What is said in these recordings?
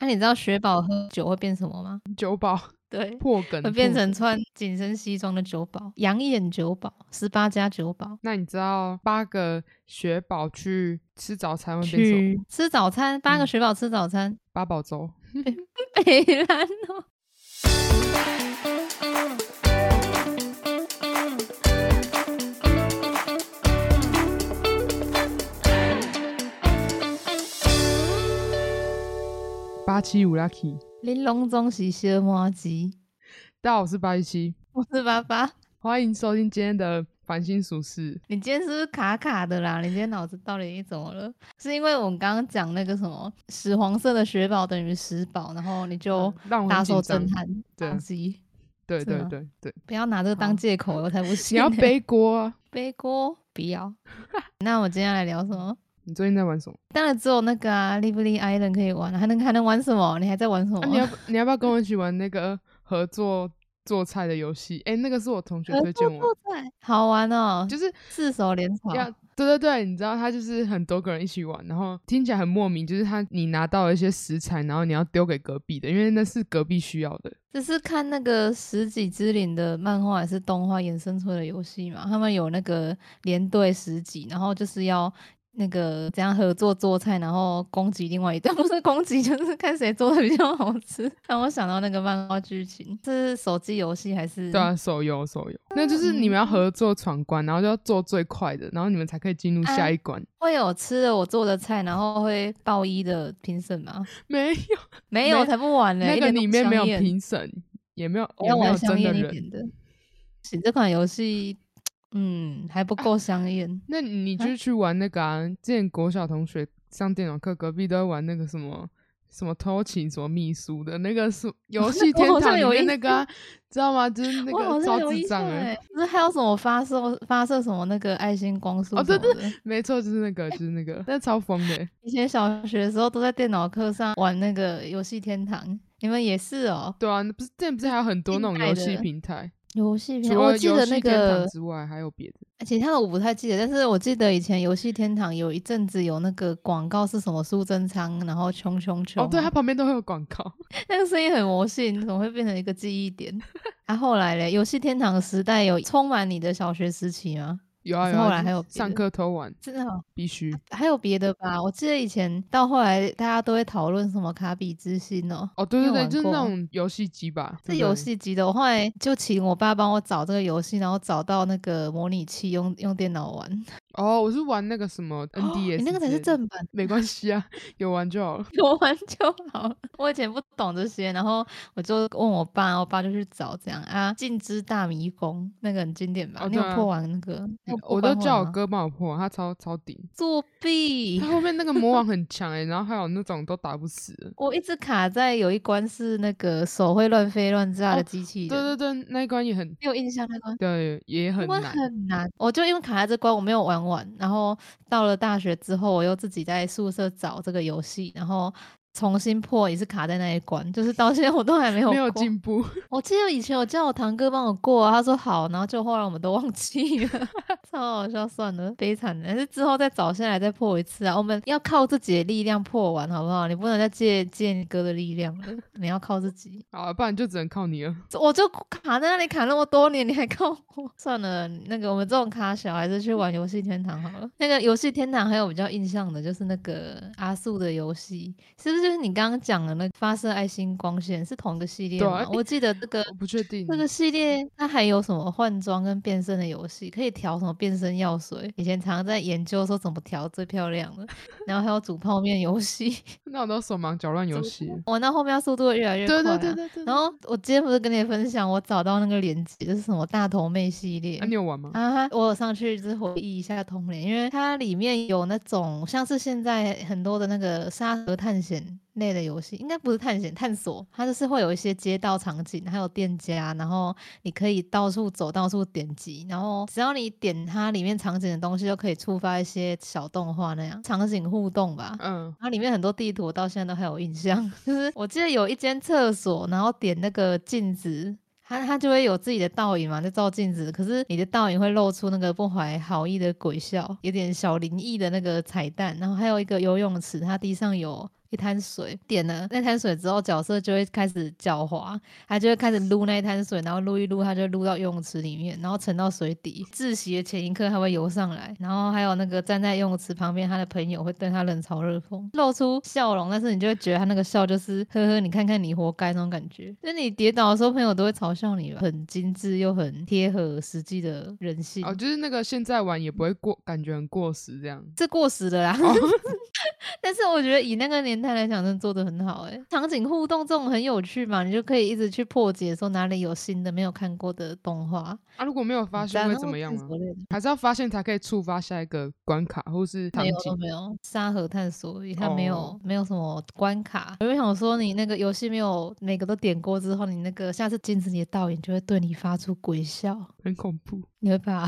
那、你知道雪宝喝酒会变什么吗？酒保 对，破梗会变成穿紧身西装的酒保，养眼酒保，十八加酒保。那你知道八个雪宝去吃早餐会变什么？吃早餐，八个嗯雪宝吃早餐，八宝粥。北兰哦。八七五 lucky，玲珑中是小麻吉，大家好，我是八一七，我是八八。欢迎收听今天的繁星俗事。你今天是不是卡卡的啦？你今天脑子到底怎么了？是因为我们刚刚讲那个什么屎黄色的雪宝等于十宝，然后你就大受震撼，对宕机。对对对对，不要拿这个当好借口，我才不信、你要背锅啊！背锅，不要。那我今天来聊什么？你最近在玩什么？当然只有那个啊 l i v e l y Island 可以玩，还能还能玩什么？你还在玩什么？啊、你要你要不要跟我一起玩那个合作做菜的游戏？哎、那个是我同学推荐我，做菜好玩哦，就是四手联草。要对对对，你知道他就是很多个人一起玩，然后听起来很莫名，就是他你拿到了一些食材，然后你要丢给隔壁的，因为那是隔壁需要的。这是看那个《十几之灵》的漫画还是动画衍生出来的游戏嘛？他们有那个连队十几，然后就是要那个怎样合作做菜，然后攻击另外一段，不是攻击，就是看谁做的比较好吃。让我想到那个漫画剧情，这是手机游戏还是？对啊，手游手游，那就是你们要合作闯关，然后就要做最快的，然后你们才可以进入下一关。会有吃了我做的菜，然后会报一的评审吗？没有，没有，才不玩呢、那个里面没有评审，也没有也没有真的人。这款游戏，嗯，还不够香艳。那你啊就去玩那个啊，之前国小同学上电脑课，隔壁都在玩那个什么什么偷情什么秘书的那个是游戏 天堂里有印面那个、啊，知道吗？就是那个超像有印智障哎，不是还有什么发射发射什么那个爱心光束哦对什么的没错，就是那个，就是那个，那超疯的。以前小学的时候都在电脑课上玩那个游戏天堂，你们也是哦？对啊，不是之前不是还有很多那种游戏平台，游戏我记得那个之外，还有别的。其他的我不太记得，但是我记得以前游戏天堂有一阵子有那个广告是什么苏贞昌，然后穷穷穷，哦，对，它旁边都会有广告。那个声音很魔性，怎么会变成一个记忆点？啊，后来嘞，游戏天堂时代有充满你的小学时期吗？有啊有啊，后来还有别的课偷玩真的哦、必须。还有别的吧？我记得以前到后来大家都会讨论什么卡比之心哦，哦，对对对，就是那种游戏机吧。是游戏机的。我后来就请我爸帮我找这个游戏，然后找到那个模拟器用用电脑玩。哦，我是玩那个什么哦 NDS，你那个才是正版，没关系啊，有玩就好了。有玩就好了。我以前不懂这些，然后我就问我爸，我爸就去找这样啊，《镜之大迷宫》那个很经典吧？你有破完那个？我都叫我哥帮我破，他超超顶。作弊他。后面那个魔王很强哎、然后还有那种都打不死。我一直卡在有一关是那个手会乱飞乱炸的哦机器人，对对对，那一关也很没有印象那关？对，也很难。很难，我就因为卡在这关我没有玩完，然后到了大学之后，我又自己在宿舍找这个游戏，然后重新破也是卡在那一关，就是到现在我都还没有 没有进步，我记得以前我叫我堂哥帮我过、啊，他说好，然后就后来我们都忘记了，超好笑，算了，悲惨的，还是之后再找下来再破一次啊。我们要靠自己的力量破完，好不好？你不能再借借你哥的力量了，你要靠自己。好，不然就只能靠你了。我就卡在那里卡那么多年，你还靠我？算了，那个我们这种卡小还是去玩游戏天堂好了。那个游戏天堂还有比较印象的就是那个阿素的游戏，是不是就是你刚刚讲的那个发射爱心光线是同一个系列吗？对啊我记得这个我不确定。这个系列它还有什么换装跟变身的游戏，可以调什么变身药水？以前常常在研究说怎么调最漂亮的，然后还有煮泡面游戏，那我都手忙脚乱游戏。玩到后面速度越来越快、对啊。对对对对。然后我今天不是跟你分享，我找到那个链接，就是什么大头妹系列。啊，你有玩吗？啊，我有上去就是回忆一下童年，因为它里面有那种像是现在很多的那个沙盒探险类的游戏，应该不是探险探索，它就是会有一些街道场景，还有店家，然后你可以到处走，到处点击，然后只要你点它里面场景的东西，就可以触发一些小动画那样场景互动吧。嗯，它里面很多地图，我到现在都还有印象。就是我记得有一间厕所，然后点那个镜子，它它就会有自己的倒影嘛，就照镜子。可是你的倒影会露出那个不怀好意的鬼笑，有点小灵异的那个彩蛋。然后还有一个游泳池，它地上有一滩水，点了那滩水之后，角色就会开始狡猾，他就会开始撸那一滩水，然后撸一撸，他就撸到游泳池里面，然后沉到水底。窒息的前一刻，他会游上来，然后还有那个站在游泳池旁边，他的朋友会对他冷嘲热讽，露出笑容，但是你就会觉得他那个笑就是呵呵，你看看你活该那种感觉。就你跌倒的时候，朋友都会嘲笑你吧，很精致又很贴合实际的人性。哦，就是那个现在玩也不会过，感觉很过时这样。这过时的啦。但是我觉得以那个年代来讲，真的做的很好哎。场景互动这种很有趣嘛，你就可以一直去破解，说哪里有新的没有看过的动画啊。如果没有发现会怎么样吗？还是要发现才可以触发下一个关卡，或是场景？没有沙盒探索，它没有没有什么关卡。我就想说，你那个游戏没有每个都点过之后，你那个下次镜子里的倒影就会对你发出鬼笑，很恐怖。你会怕？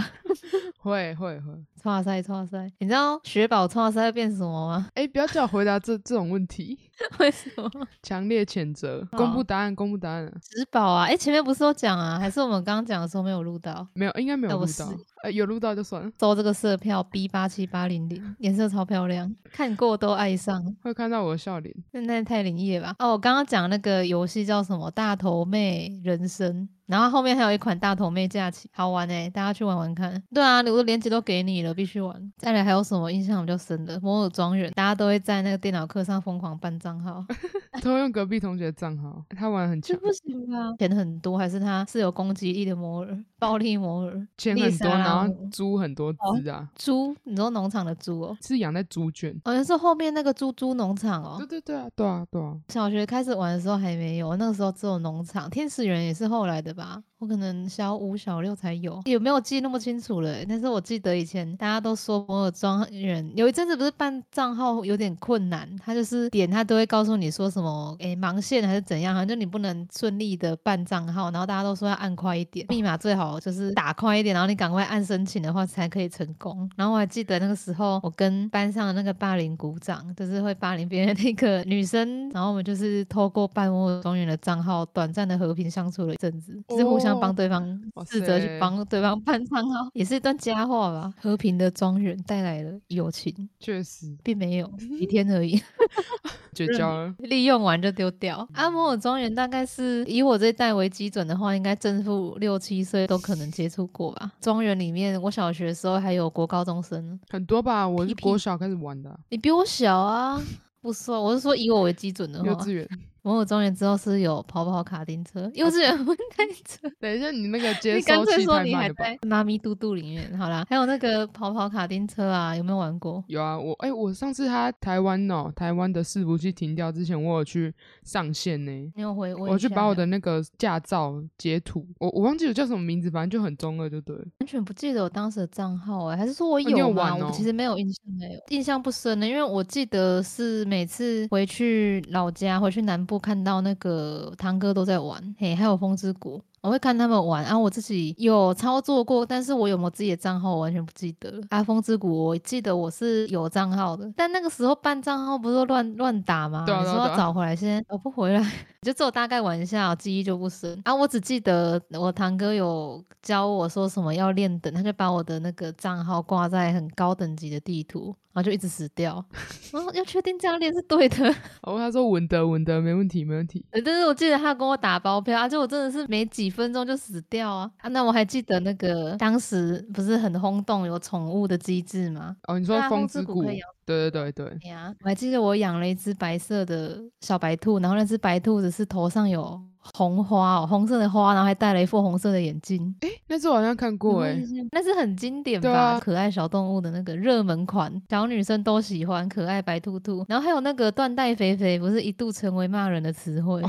会 会会。哇塞哇塞！你知道雪宝哇塞会变什么吗？哎，不要叫我回答这这种问题。为什么？强烈谴责！公布答案，公布答案。植保啊！哎，前面不是有讲啊？还是我们刚刚讲的时候没有录到？没有，应该没有录到。哎，有录到就算了。收这个色票 B 八七八零零，颜色超漂亮，看过都爱上。会看到我的笑脸？那太灵异吧？哦，我刚刚讲那个游戏叫什么？大头妹人生。然后后面还有一款大头妹假期，好玩哎，大家去玩玩看。对啊，我的链接都给你了，必须玩。再来还有什么印象比较深的？摩尔庄园，大家都会在那个电脑课上疯狂办账号，偷用隔壁同学的账号，他玩很强。不行啊，钱很多，还是他是有攻击力的摩尔，暴力摩尔，钱很多，然后猪很多只啊。猪？你说农场的猪哦？是养在猪圈？好像是后面那个猪猪农场哦。对对对啊，对啊对啊。小学开始玩的时候还没有，那个时候只有农场。天使园也是后来的吧？我可能小五、小六才有，有没有记那么清楚了？但是我记得以前大家都说摩尔庄园有一阵子不是办账号有点困难，他就是点他都会告诉你说什么，诶盲线还是怎样，就你不能顺利的办账号，然后大家都说要按快一点，密码最好就是打快一点，然后你赶快按申请的话才可以成功。然后我还记得那个时候，我跟班上的那个霸凌鼓掌，就是会霸凌别人那个女生，然后我们就是透过办摩尔庄园的账号，短暂的和平相处了一阵子，就是互相。帮对方试着去帮对方办账号，也是一段佳话吧。和平的庄园带来了友情，确实并没有几 天而已，绝交了。利用完就丢掉。阿摩尔庄园大概是以我这代为基准的话，应该正负六七岁都可能接触过吧。庄园里面，我小学的时候还有国高中生，很多吧。我是国小开始玩的，你比我小啊。不说，我是说以我为基准的话。幼稚园。摩尔庄园之后是有跑跑卡丁车，幼稚园会开 车。等一下，你那个 接收器太慢了吧？妈咪嘟嘟里面，好啦，还有那个跑跑卡丁车啊，有没有玩过？有啊，我哎，我上次他台湾哦，台湾的伺服器停掉之前，我有去上线呢。你有回？我去把我的那个驾照截图，我我忘记我叫什么名字，反正就很中二，就对。完全不记得我当时的账号哎，还是说我有玩？我其实没有印象，没有印象不深的，因为我记得是每次回去老家，回去南部看到那个。呃，堂哥都在玩，嘿，还有风之谷。我会看他们玩，然后我自己有操作过，但是我有没有自己的账号，我完全不记得。了。啊风之谷，我记得我是有账号的，但那个时候办账号不是乱乱打吗？你说要找回来，先找不回来，就只有大概玩一下，记忆就不深。啊，我只记得我堂哥有教我说什么要练等，他就把我的那个账号挂在很高等级的地图，然后就一直死掉。然后要确定这样练是对的。我哦，他说稳的稳的，没问题没问题。但是我记得他跟我打包票，而且我真的是没几。分钟就死掉啊！啊，那我还记得那个当时不是很轰动有宠物的机制吗？哦，你说风之谷？对对对对。呀，我还记得我养了一只白色的小白兔，然后那只白兔子是头上有。红花哦，红色的花，然后还戴了一副红色的眼镜。哎，那只我好像看过哎，那是很经典吧？可爱小动物的那个热门款，小女生都喜欢可爱白兔兔。然后还有那个缎带肥肥，不是一度成为骂人的词汇？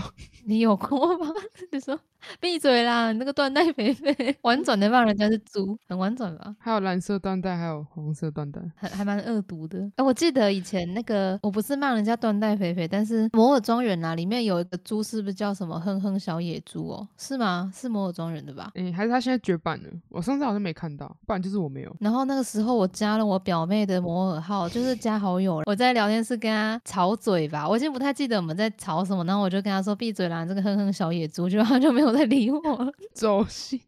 你有过吗？你说 闭嘴啦！你那个缎带肥肥，婉转的骂人家是猪，很婉转吧？还有蓝色缎带，还有红色缎带，还还蛮恶毒的。哎，我记得以前那个，我不是骂人家缎带肥肥，但是摩尔庄园啊，里面有一个猪，是不是叫什么哼？哼小野猪哦，是吗？是摩尔庄园的吧？哎，还是他现在绝版了？我上次好像没看到，不然就是我没有。然后那个时候我加了我表妹的摩尔号，就是加好友。我在聊天室跟他吵嘴吧，我已经不太记得我们在吵什么。然后我就跟他说闭嘴啦，这个哼哼小野猪，就他就没有再理我。走心。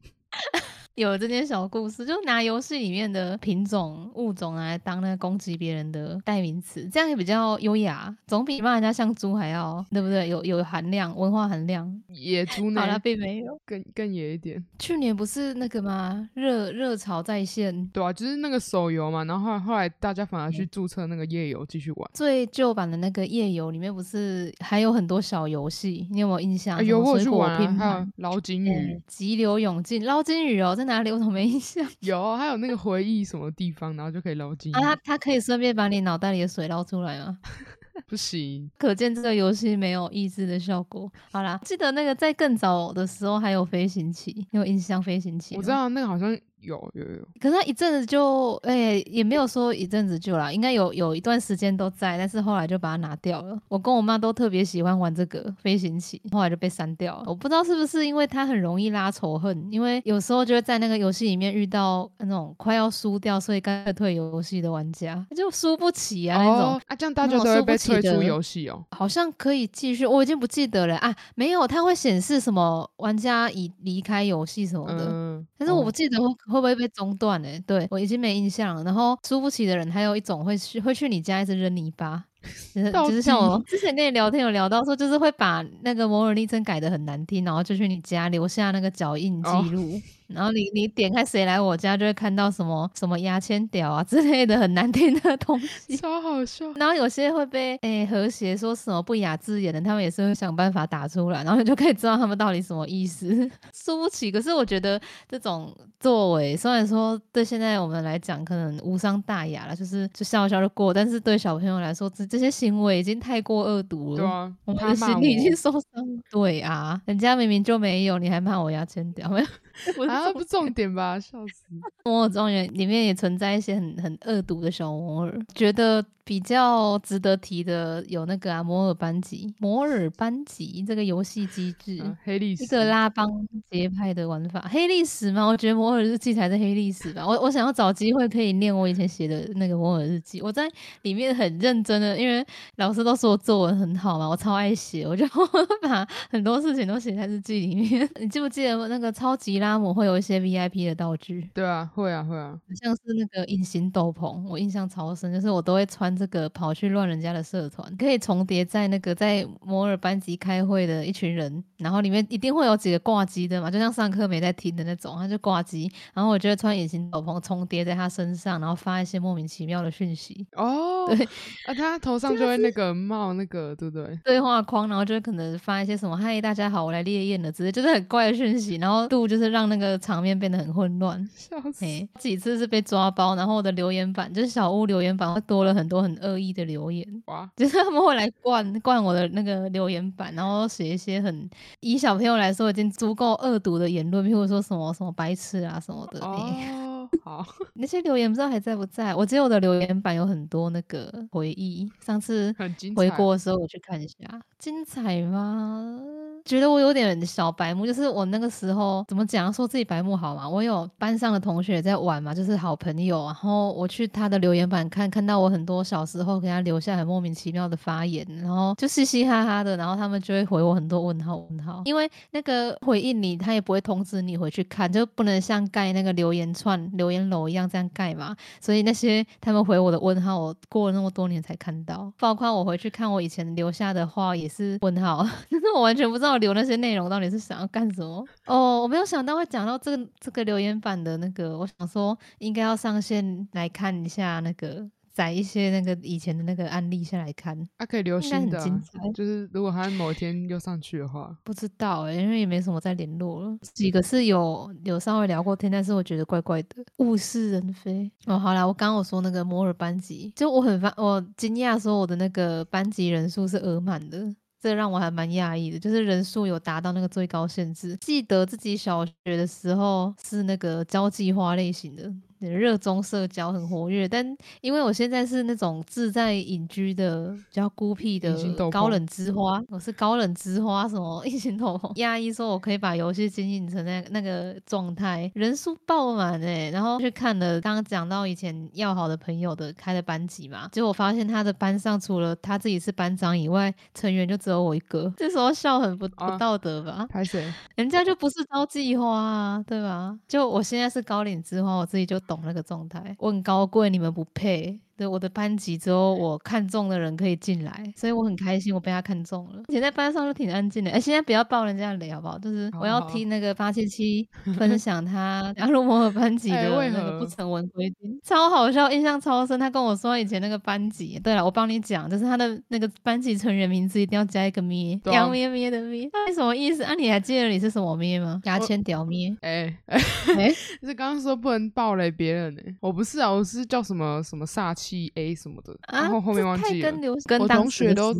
有这件小故事，就拿游戏里面的品种物种来当那个攻击别人的代名词，这样也比较优雅，总比骂人家像猪还要，对不对？有有含量，文化含量。野猪 呢好？了，并没有。更更野一点。去年不是那个吗？热热潮在线，对啊，就是那个手游嘛，然后后来后来大家反而去注册那个夜游继续玩。最旧版的那个夜游里面不是还有很多小游戏？你有没有印象？啊、有我去玩、啊，拼还有盘。捞金鱼嗯，急流勇进，捞金鱼哦，在哪里？我怎么没印象？有，还有那个回忆什么地方，然后就可以捞金鱼。啊，他他可以顺便把你脑袋里的水捞出来吗？不行，可见这个游戏没有抑制的效果。好啦，记得那个在更早的时候还有飞行棋，你有印象飞行棋？我知。道那个好像有有有，可是他一阵子就，哎、也没有说一阵子就啦，应该有有一段时间都在，但是后来就把它拿掉了。我跟我妈都特别喜欢玩这个飞行棋，后来就被删掉了。我不知道是不是因为它很容易拉仇恨，因为有时候就会在那个游戏里面遇到那种快要输掉，所以干脆退游戏的玩家，就输不起啊那种。哦啊，这样大家都会被退出游戏哦。好像可以继续，我已经不记得了啊，没有，它会显示什么玩家已离开游戏什么的，嗯，但是我哦不记得会会不会被中断呢、对我已经没印象了。然后输不起的人，还有一种会去会去你家一直扔泥巴。就是就是像我 之前跟你聊天有聊到说，就是会把那个摩尔昵称改的很难听，然后就去你家留下那个脚印记哦录，然后你你点开谁来我家，就会看到什么什么牙签屌啊之类的很难听的东西。超好笑。然后有些会被诶、和谐说什么不雅字眼的，他们也是会想办法打出来，然后你就可以知道他们到底什么意思。输不起，可是我觉得这种作为虽然说对现在我们来讲可能无伤大雅了，就是就笑笑就过，但是对小朋友来说，这这些行为已经太过恶毒了。对啊，我们他骂的心里已经受伤了。对啊，人家明明就没有，你还骂我牙签屌，没有？啊，重不重点吧？笑死！摩尔庄园里面也存在一些很很恶毒的小摩尔，觉得比较值得提的有那个啊摩尔班级，摩尔班级这个游戏机制。嗯黑历史一个拉帮结派的玩法，黑历史吗？我觉得摩尔日记才是黑历史吧。我我想要找机会可以念我以前写的那个摩尔日记，我在里面很认真的，因为老师都说我作文很好嘛，我超爱写，我就 把很多事情都写在日记里面。你记不记得那个超级拉姆会有一些 VIP 的道具？对啊，会啊会啊，像是那个隐形斗篷，我印象超深，就是我都会穿这个跑去乱人家的社团，可以重叠在那个在摩尔班级开会的一群人，然后里面一定会有几个挂机的嘛，就像上课没在听的那种，他就挂机，然后我就会穿隐形斗篷重叠在他身上，然后发一些莫名其妙的讯息。哦，对啊，他头上就会那个冒那个，对不对？对话框，然后就可能发一些什么“嗨，大家好，我来烈焰了”之类，就是很怪的讯息，然后度就是让那个场面变得很混乱。笑死！嘿，几次是被抓包，然后我的留言板就是小屋留言板会多了很多很恶意的留言，哇，就是他们会来灌灌我的那个留言板，然后写一些很以小朋友来说已经足够恶毒的言论，譬如说什么什么白痴啊什么的。哦，好，那些留言不知道还在不在？我记得我的留言板有很多那个回忆，上次。回国的时候我去看一下，精彩吗？觉得我有点小白目，就是我那个时候怎么讲，说自己白目好嘛？我有班上的同学在玩嘛，就是好朋友，然后我去他的留言板看，看到我很多小时候给他留下很莫名其妙的发言，然后就嘻嘻哈哈的，然后他们就会回我很多问号问号，因为那个回应你，他也不会通知你回去看，就不能像盖那个留言串、留言楼一样这样盖嘛，所以那些他们回我的问号，我过了那么多年才看到，包括我回去看我以前留下的话也是问号，但是我完全不知道留那些内容到底是想要干什么。哦，我没有想到会讲到这个这个留言板的那个，我想说应该要上线来看一下那个。载一些那个以前的那个案例下来看，啊，可以留应该很新的、啊，精彩。就是如果他某一天又上去的话，不知道哎、因为也没什么再联络了。几个是有有稍微聊过天，但是我觉得怪怪的，物是人非。哦，好啦，我刚刚我说那个摩尔班级，就我很发，我惊讶说我的那个班级人数是额满的。这让我还蛮讶异的，就是人数有达到那个最高限制。记得自己小学的时候是那个交际花类型的，热衷社交，很活跃。但因为我现在是那种自在隐居的、比较孤僻的高冷之花，我是高冷之花，什么异形斗篷？压抑说我可以把游戏经营成那那个状态，人数爆满哎、然后去看了刚刚讲到以前要好的朋友的开的班级嘛，结果我发现他的班上除了他自己是班长以外，成员就只有我一个。这时候笑很不不啊道德吧？开始？人家就不是招计花啊，对吧？就我现在是高冷之花，我自己就懂那个状态。我很高贵，你们不配。对我的班级只有我看中的人可以进来，所以我很开心，我被他看中了。以前在班上都挺安静的。哎、现在不要爆人家的雷好不好？就是我要听那个八七七分享他 加入摩尔班级的那个不成文规定，超好笑，印象超深。他跟我说以前那个班级，对了，我帮你讲，就是他的那个班级成员名字一定要加一个咩，对啊杨咩咩的咩，那什么意思？啊，你还记得你是什么咩吗？牙签屌咩？哎、哎、哎是刚刚说不能爆雷别人呢、我不是啊，我是叫什么什么煞气 A 什么的，然啊，后后面忘记了跟。流跟同学都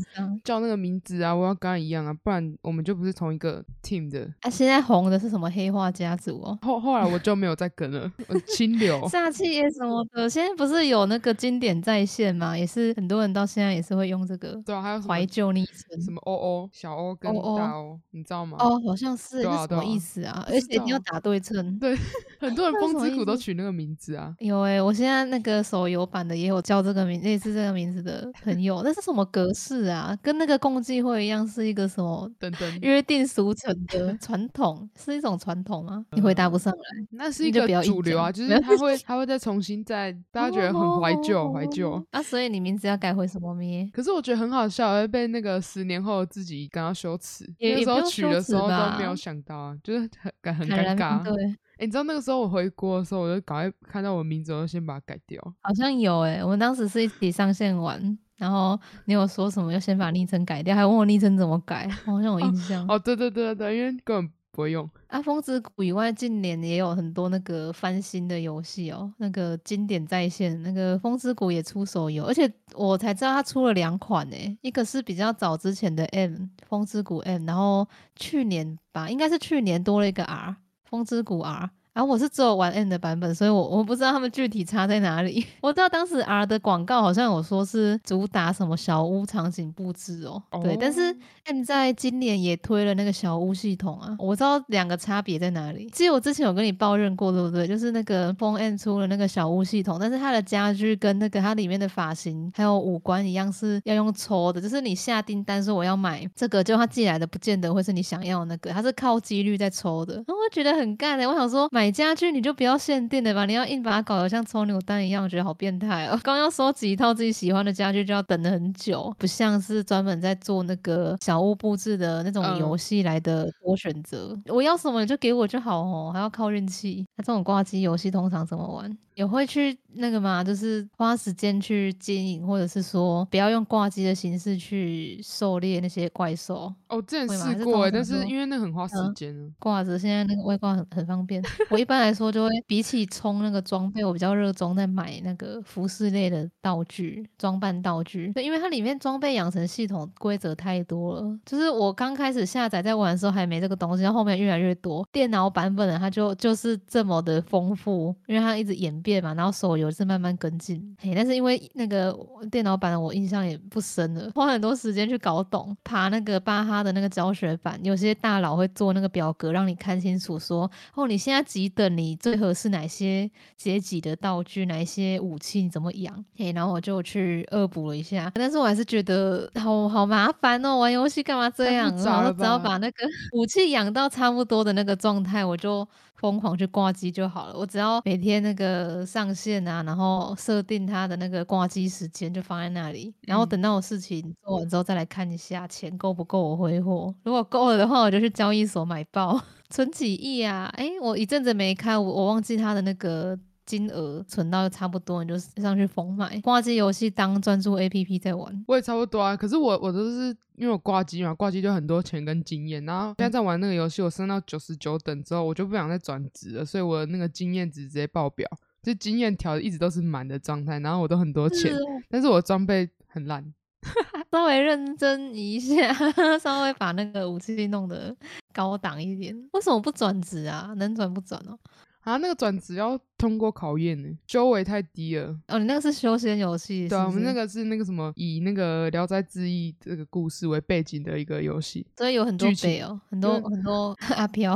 叫那个名字啊，我要跟他一样啊，不然我们就不是同一个 team 的。啊，现在红的是什么黑化家族哦？后后来我就没有再跟了，我清流。煞气也什么的，现在不是有那个经典在线吗？也是很多人到现在也是会用这个对啊，还有怀旧昵称。什么 O O 小 O 跟欧欧大 O，你知道吗？哦，好像是，什么意思啊？而且一定要打对称。对，很多人那风之谷都取那个名字啊。有诶、我现在那个手游版的也有叫这个名类似这个名字的朋友，那是什么格式啊？跟那个共济会一样，是一个什么等等，约定俗成的传统，是一种传统吗？你回答不上来。那是一个主流啊，就是他会他会再重新再，大家觉得很怀旧，怀旧。哦啊，所以你名字要改回什么咩？可是我觉得很好笑，会被那个十年后自己感到羞耻。也那个时候取的时候都没有想到啊，就是很感很尴尬。对，哎、你知道那个时候我回国的时候，我就赶快看到我名字，我就先把它改掉。好像有诶、我们当时是一起上线玩，然后你有说什么要先把昵称改掉，还问我昵称怎么改，我好像有印象。哦，对对对对对，因为根本不会用。啊，风之谷以外，近年也有很多那个翻新的游戏哦，那个经典在线，那个风之谷也出手游，而且我才知道它出了两款诶，一个是比较早之前的 M 风之谷 M，然后去年吧，应该是去年多了一个 R 风之谷 R。然后我是只有玩 N 的版本，所以我我不知道他们具体差在哪里。我知道当时 R 的广告好像有说是主打什么小屋场景布置哦，对，但是哦 M 在今年也推了那个小屋系统啊，我知道两个差别在哪里。记得我之前有跟你抱怨过，对不对？就是那个风 N 出了那个小屋系统，但是它的家具跟那个它里面的发型还有五官一样是要用抽的，就是你下订单说我要买这个，就他寄来的不见得会是你想要的那个，它是靠几率在抽的。然后我觉得很干的、欸我想说买家具你就不要限定的吧，你要硬把它搞得像抽扭蛋一样，我觉得好变态哦。刚要收集一套自己喜欢的家具就要等了很久，不像是专门在做那个小屋布置的那种嗯游戏来的多选择。我要什么你就给我就好哦，还要靠运气。那这种挂机游戏通常怎么玩？也会去那个嘛，就是花时间去经营，或者是说不要用挂机的形式去狩猎那些怪兽。哦，之前会吗还是试过欸，但是因为那很花时嗯间啊。挂着现在那个外挂很很方便。我一般来说就会比起充那个装备，我比较热衷在买那个服饰类的道具、装扮道具。对，因为它里面装备养成系统规则太多了。就是我刚开始下载在玩的时候还没这个东西，然后后面越来越多。电脑版本的它就就是这么的丰富，因为它一直演变嘛，然后手游是慢慢跟进。嘿，但是因为那个电脑版的我印象也不深了，花很多时间去搞懂，爬那个巴哈的那个教学版，有些大佬会做那个表格让你看清楚说，哦，你现在几等，你最合适哪些阶级的道具，哪一些武器，你怎么养？嘿，然后我就去恶补了一下，但是我还是觉得好好麻烦哦，玩游戏干嘛这样？然后只要把那个 武器养到差不多的那个状态，我就疯狂去挂机就好了。我只要每天那个上线啊，然后设定它的那个挂机时间，就放在那里。然后嗯等到我事情做完之后，再来看一下钱够不够我挥霍。如果够了的话，我就去交易所买爆，存几亿啊！哎，我一阵子没开，我我忘记它的那个。金额存到差不多，你就上去疯买挂机游戏当专注 A P P 在玩。我也差不多啊，可是我我都是因为我挂机嘛，挂机就很多钱跟经验，然后现在在玩那个游戏，我升到九十九等之后，我就不想再转职了，所以我的那个经验值直接爆表，就经验条一直都是满的状态，然后我都很多钱，是但是我装备很烂。稍微认真一下，稍微把那个武器弄得高档一点。为什么不转职啊？能转不转哦？啊，那个转职要通过考验呢，修为太低了。哦，你那个是修仙游戏，对啊，我们那个，是那个什么，以那个《聊斋志异》这个故事为背景的一个游戏。所以有很多北哦，很多很多 阿飘。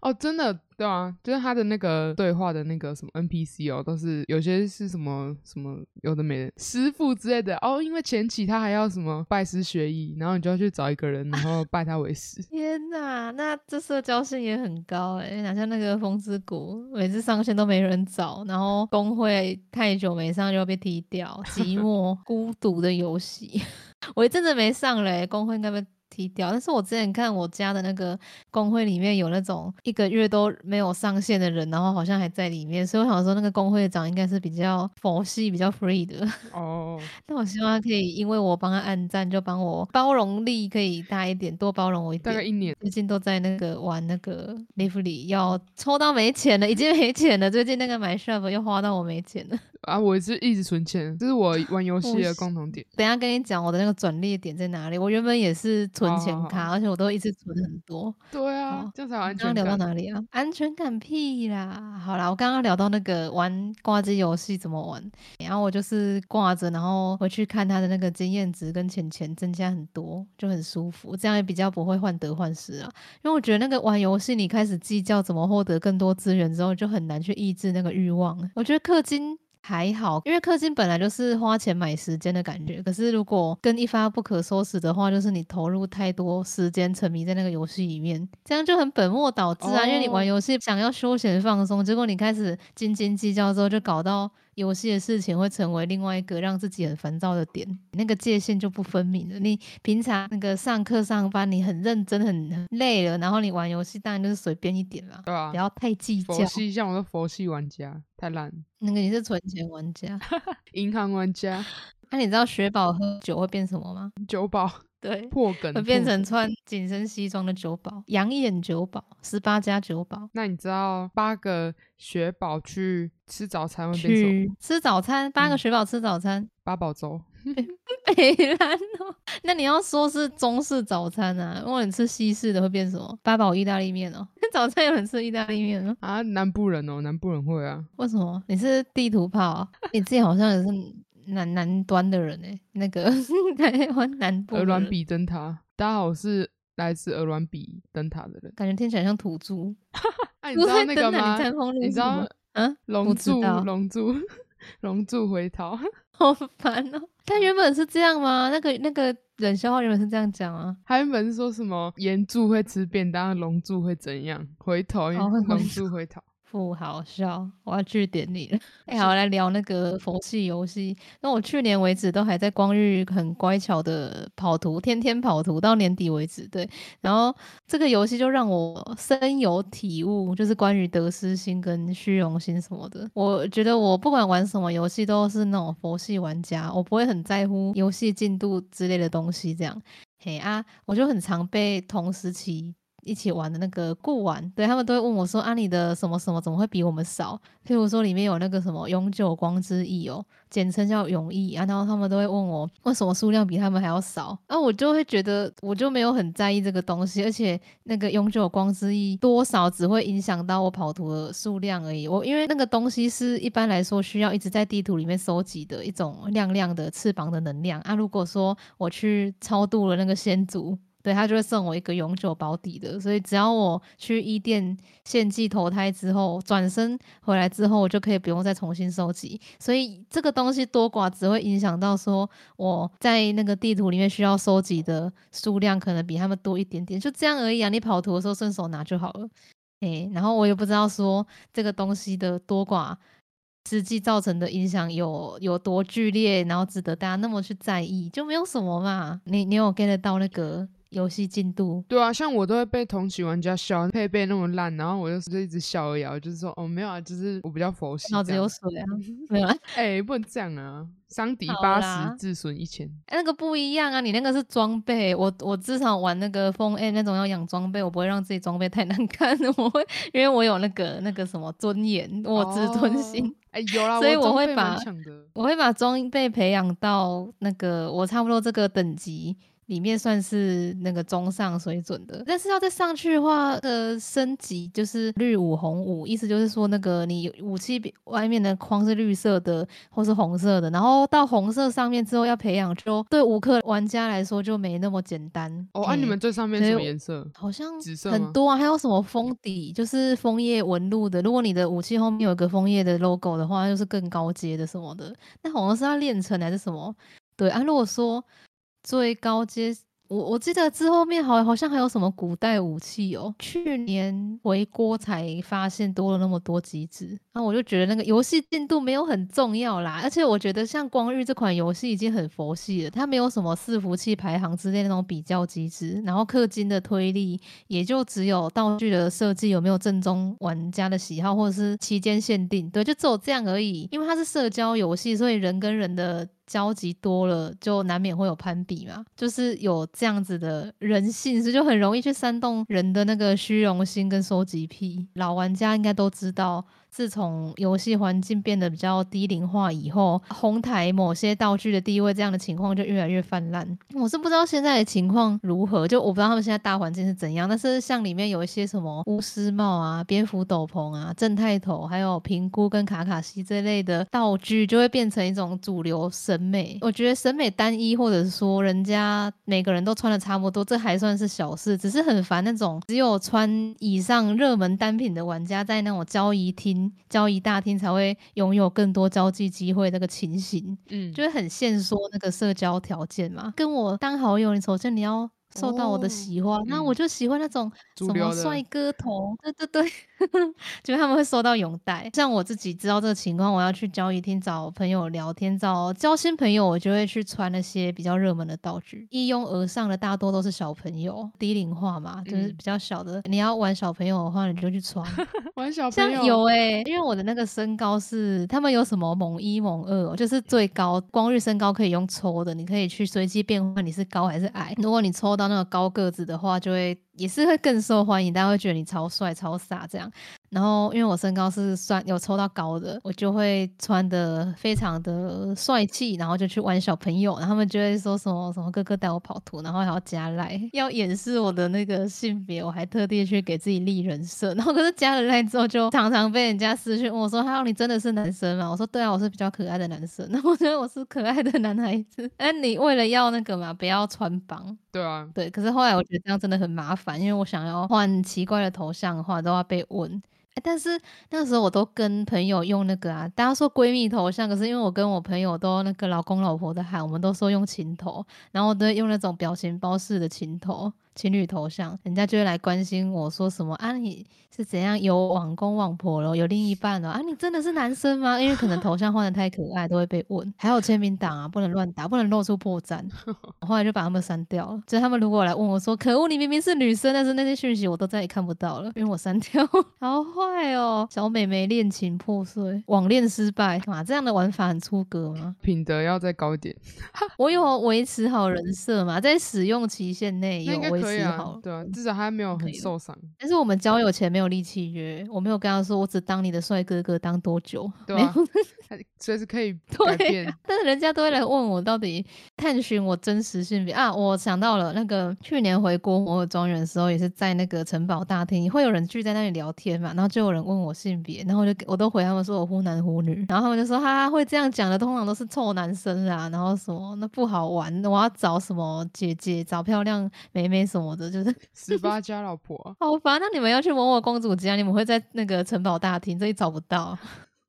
哦，真的，对啊，就是他的那个对话的那个什么 NPC 哦，都是有些是什么什么有的没的师傅之类的哦，因为前期他还要什么拜师学艺，然后你就要去找一个人，然后拜他为师。天呐，那这社交性也很高哎、哪像那个风之谷，每次上线都没没人找，然后工会太久没上就会被踢掉，寂寞孤独的游戏。我一阵子没上嘞、工会那边踢掉。但是我之前看我家的那个工会里面有那种一个月都没有上线的人，然后好像还在里面，所以我想说那个工会长应该是比较佛系、比较 free 的。哦，那我希望他可以因为我帮他按赞，就帮我包容力可以大一点，多包容我一点。大概一年。最近都在那个玩那个 Live 里，要抽到没钱了，已经没钱了。最近那个买 shop 又花到我没钱了。啊，我是一直存钱，这是我 玩游戏的共同点。等一下跟你讲我的那个转捩点在哪里。我原本也是存好好钱卡，而且我都一直存很多。对啊好，这样才有安刚刚聊到。哪里啊？安全感屁啦！好啦，我刚刚聊到那个玩挂机游戏怎么玩，然后我就是挂着，然后回去看他的那个经验值跟钱钱增加很多，就很舒服，这样也比较不会患得患失啊。因为我觉得那个玩游戏，你开始计较怎么获得更多资源之后，就很难去抑制那个欲望。我觉得氪金。还好，因为氪金本来就是花钱买时间的感觉。可是如果跟一发不可收拾的话，就是你投入太多时间沉迷在那个游戏里面，这样就很本末倒置啊。因为你玩哦游戏想要休闲放松，结果你开始斤斤计较之后，就搞到游戏的事情会成为另外一个让自己很烦躁的点，那个界限就不分明了。你平常那个上课上班，你很认真很很累了，然后你玩游戏当然就是随便一点啦，对啊不，要太计较佛。系，像我的佛系玩家太烂，那个你是存钱玩家，银行玩家 那、你知道雪宝喝酒会变什么吗？酒保对，破梗会变成穿紧身西装的酒保，养眼酒保，十八加酒保。那你知道八个雪宝去吃早餐会变什么？吃早餐，八个嗯雪宝吃早餐，八宝粥。北 兰哦。那你要说是中式早餐啊，如果你吃西式的会变什么？八宝意大利面哦。早餐有人吃意大利面哦？啊，南部人哦，南部人会啊。为什么？你是地图炮、啊？你自己好像也是南南端的人哎、那个 台湾南部鹅銮比灯塔，大家好，我是来自鹅銮比灯塔的人。感觉听起来像土著。啊，你知道那个吗？你知道嗯，龙柱龙柱龙柱回逃？好烦哦。他原本是这样吗？那个那个冷笑话原本是这样讲啊。他原本是说什么岩柱会吃便当，龙柱会怎样？回头，因为龙柱回逃。不好笑，我要据点你了。哎、好，来聊那个佛系游戏。那我去年为止都还在光遇很乖巧的跑图，天天跑图到年底为止。对，然后这个游戏就让我深有体悟，就是关于得失心跟虚荣心什么的。我觉得我不管玩什么游戏都是那种佛系玩家，我不会很在乎游戏进度之类的东西。这样，嘿啊，我就很常被同时期一起玩的那个顾玩，对他们都会问我说：“啊，你的什么什么怎么会比我们少？”譬如说里面有那个什么永久光之翼哦，简称叫永翼啊，然后他们都会问我为什么数量比他们还要少，啊，我就会觉得我就没有很在意这个东西，而且那个永久光之翼多少只会影响到我跑图的数量而已。我因为那个东西是一般来说需要一直在地图里面收集的一种亮亮的翅膀的能量啊，如果说我去超度了那个先祖。对他就会送我一个永久保底的，所以只要我去伊甸献祭投胎之后，转身回来之后，我就可以不用再重新收集。所以这个东西多寡只会影响到说我在那个地图里面需要收集的数量可能比他们多一点点，就这样而已啊。你跑图的时候顺手拿就好了。诶、然后我也不知道说这个东西的多寡。实际造成的影响有有多剧烈，然后值得大家那么去在意，就没有什么嘛。你你有 get 到那个游戏进度？对啊，像我都会被同期玩家笑配备那么烂，然后我就就一直笑而已啊，我就是说哦没有啊，就是我比较佛系。脑子有水啊？没有啊？哎、不能这样啊！伤敌八十，自损一千。哎那个不一样啊，你那个是装备，我我至少玩那个风 A 那种要养装备，我不会让自己装备太难看，我会因为我有那个那个什么尊严，我有自尊心。哦。哎、有啦，所以我会把。我会把装备培养到那个我差不多这个等级里面算是那个中上水准的。但是要再上去的话，呃，升级就是绿五红五，意思就是说那个你武器外面的框是绿色的或是红色的，然后到红色上面之后要培养，就对无氪玩家来说就没那么简单。哦，啊，你们最上面什么颜色？好像紫色很多啊，还有什么封底，就是枫叶纹路的。如果你的武器后面有一个枫叶的 logo 的话，就是更高阶的什么的。那好像是要练成还是什么？对啊，如果说最高阶。我我记得之后面好好像还有什么古代武器哦，去年回锅才发现多了那么多机制，那我就觉得那个游戏进度没有很重要啦，而且我觉得像光遇这款游戏已经很佛系了，它没有什么伺服器排行之类那种比较机制，然后氪金的推力也就只有道具的设计有没有正宗玩家的喜好或者是期间限定，对，就只有这样而已，因为它是社交游戏，所以人跟人的。交集多了，就难免会有攀比嘛，就是有这样子的人性，所以就很容易去煽动人的那个虚荣心跟收集癖。老玩家应该都知道。自从游戏环境变得比较低龄化以后，红台某些道具的地位这样的情况就越来越泛滥。我是不知道现在的情况如何，就我不知道他们现在大环境是怎样。但是像里面有一些什么巫师帽啊、蝙蝠斗篷啊、正太头，还有平菇跟卡卡西这类的道具，就会变成一种主流审美。我觉得审美单一，或者是说人家每个人都穿的差不多，这还算是小事。只是很烦那种只有穿以上热门单品的玩家在那种交易厅。交易大厅才会拥有更多交际机会，那个情形，嗯，就会很限缩那个社交条件嘛。跟我当好友，你首先你要。受到我的喜欢，那我就喜欢那种什么帅哥头，对对对，就他们会收到拥戴。像我自己知道这个情况，我要去交易厅找朋友聊天，找交新朋友，我就会去穿那些比较热门的道具。一拥而上的大多都是小朋友，低龄化嘛，就是比较小的。你要玩小朋友的话，你就去穿 玩小朋友。像有哎，因为我的那个身高是他们有什么猛一猛二，就是最高光日身高可以用抽的，你可以去随机变换你是高还是矮。如果你抽到。那个高个子的话，就会也是会更受欢迎，大家会觉得你超帅、超飒这样。然后，因为我身高是算有抽到高的，我就会穿的非常的帅气，然后就去玩小朋友，然后他们就会说什么什么哥哥带我跑图，然后还要加赖，要掩饰我的那个性别，我还特地去给自己立人设。然后可是加了赖之后，就常常被人家私讯问我说：“哈，你真的是男生吗？”我说：“对啊，我是比较可爱的男生。”那我觉得我是可爱的男孩子。哎，你为了要那个嘛，不要穿帮。对啊，对。可是后来我觉得这样真的很麻烦，因为我想要换奇怪的头像的话，都要被问。但是那个时候我都跟朋友用那个啊，大家说闺蜜头像，可是因为我跟我朋友都那个老公老婆的喊，我们都说用情头，然后都用那种表情包式的情头。情侣头像，人家就会来关心我说什么啊？你是怎样有网公网婆了，有另一半了啊？你真的是男生吗？因为可能头像换的太可爱，都会被问。还有签名档啊，不能乱打，不能露出破绽。后来就把他们删掉了。就他们如果来问我说，可恶，你明明是女生，但是那些讯息我都再也看不到了，因为我删掉。好坏哦，小美眉恋情破碎，网恋失败，嘛这样的玩法很出格吗？品德要再高一点。我有维持好人设嘛，在使用期限内有维。可以啊，对啊，至少他没有很受伤。但是我们交友前没有立契约，我没有跟他说我只当你的帅哥哥当多久，对啊，随时可以 改变。但是人家都会来问我到底探寻我真实性别啊！我想到了那个去年回国摩尔庄园的时候，也是在那个城堡大厅，会有人聚在那里聊天嘛，然后就有人问我性别，然后我就我都回他们说我忽男忽女，然后他们就说哈会这样讲的，通常都是臭男生啊，然后什么那不好玩，我要找什么姐姐，找漂亮妹妹。什么的，就是十八家老婆，好烦。那你们要去某某公主家，你们会在那个城堡大厅，这里找不到。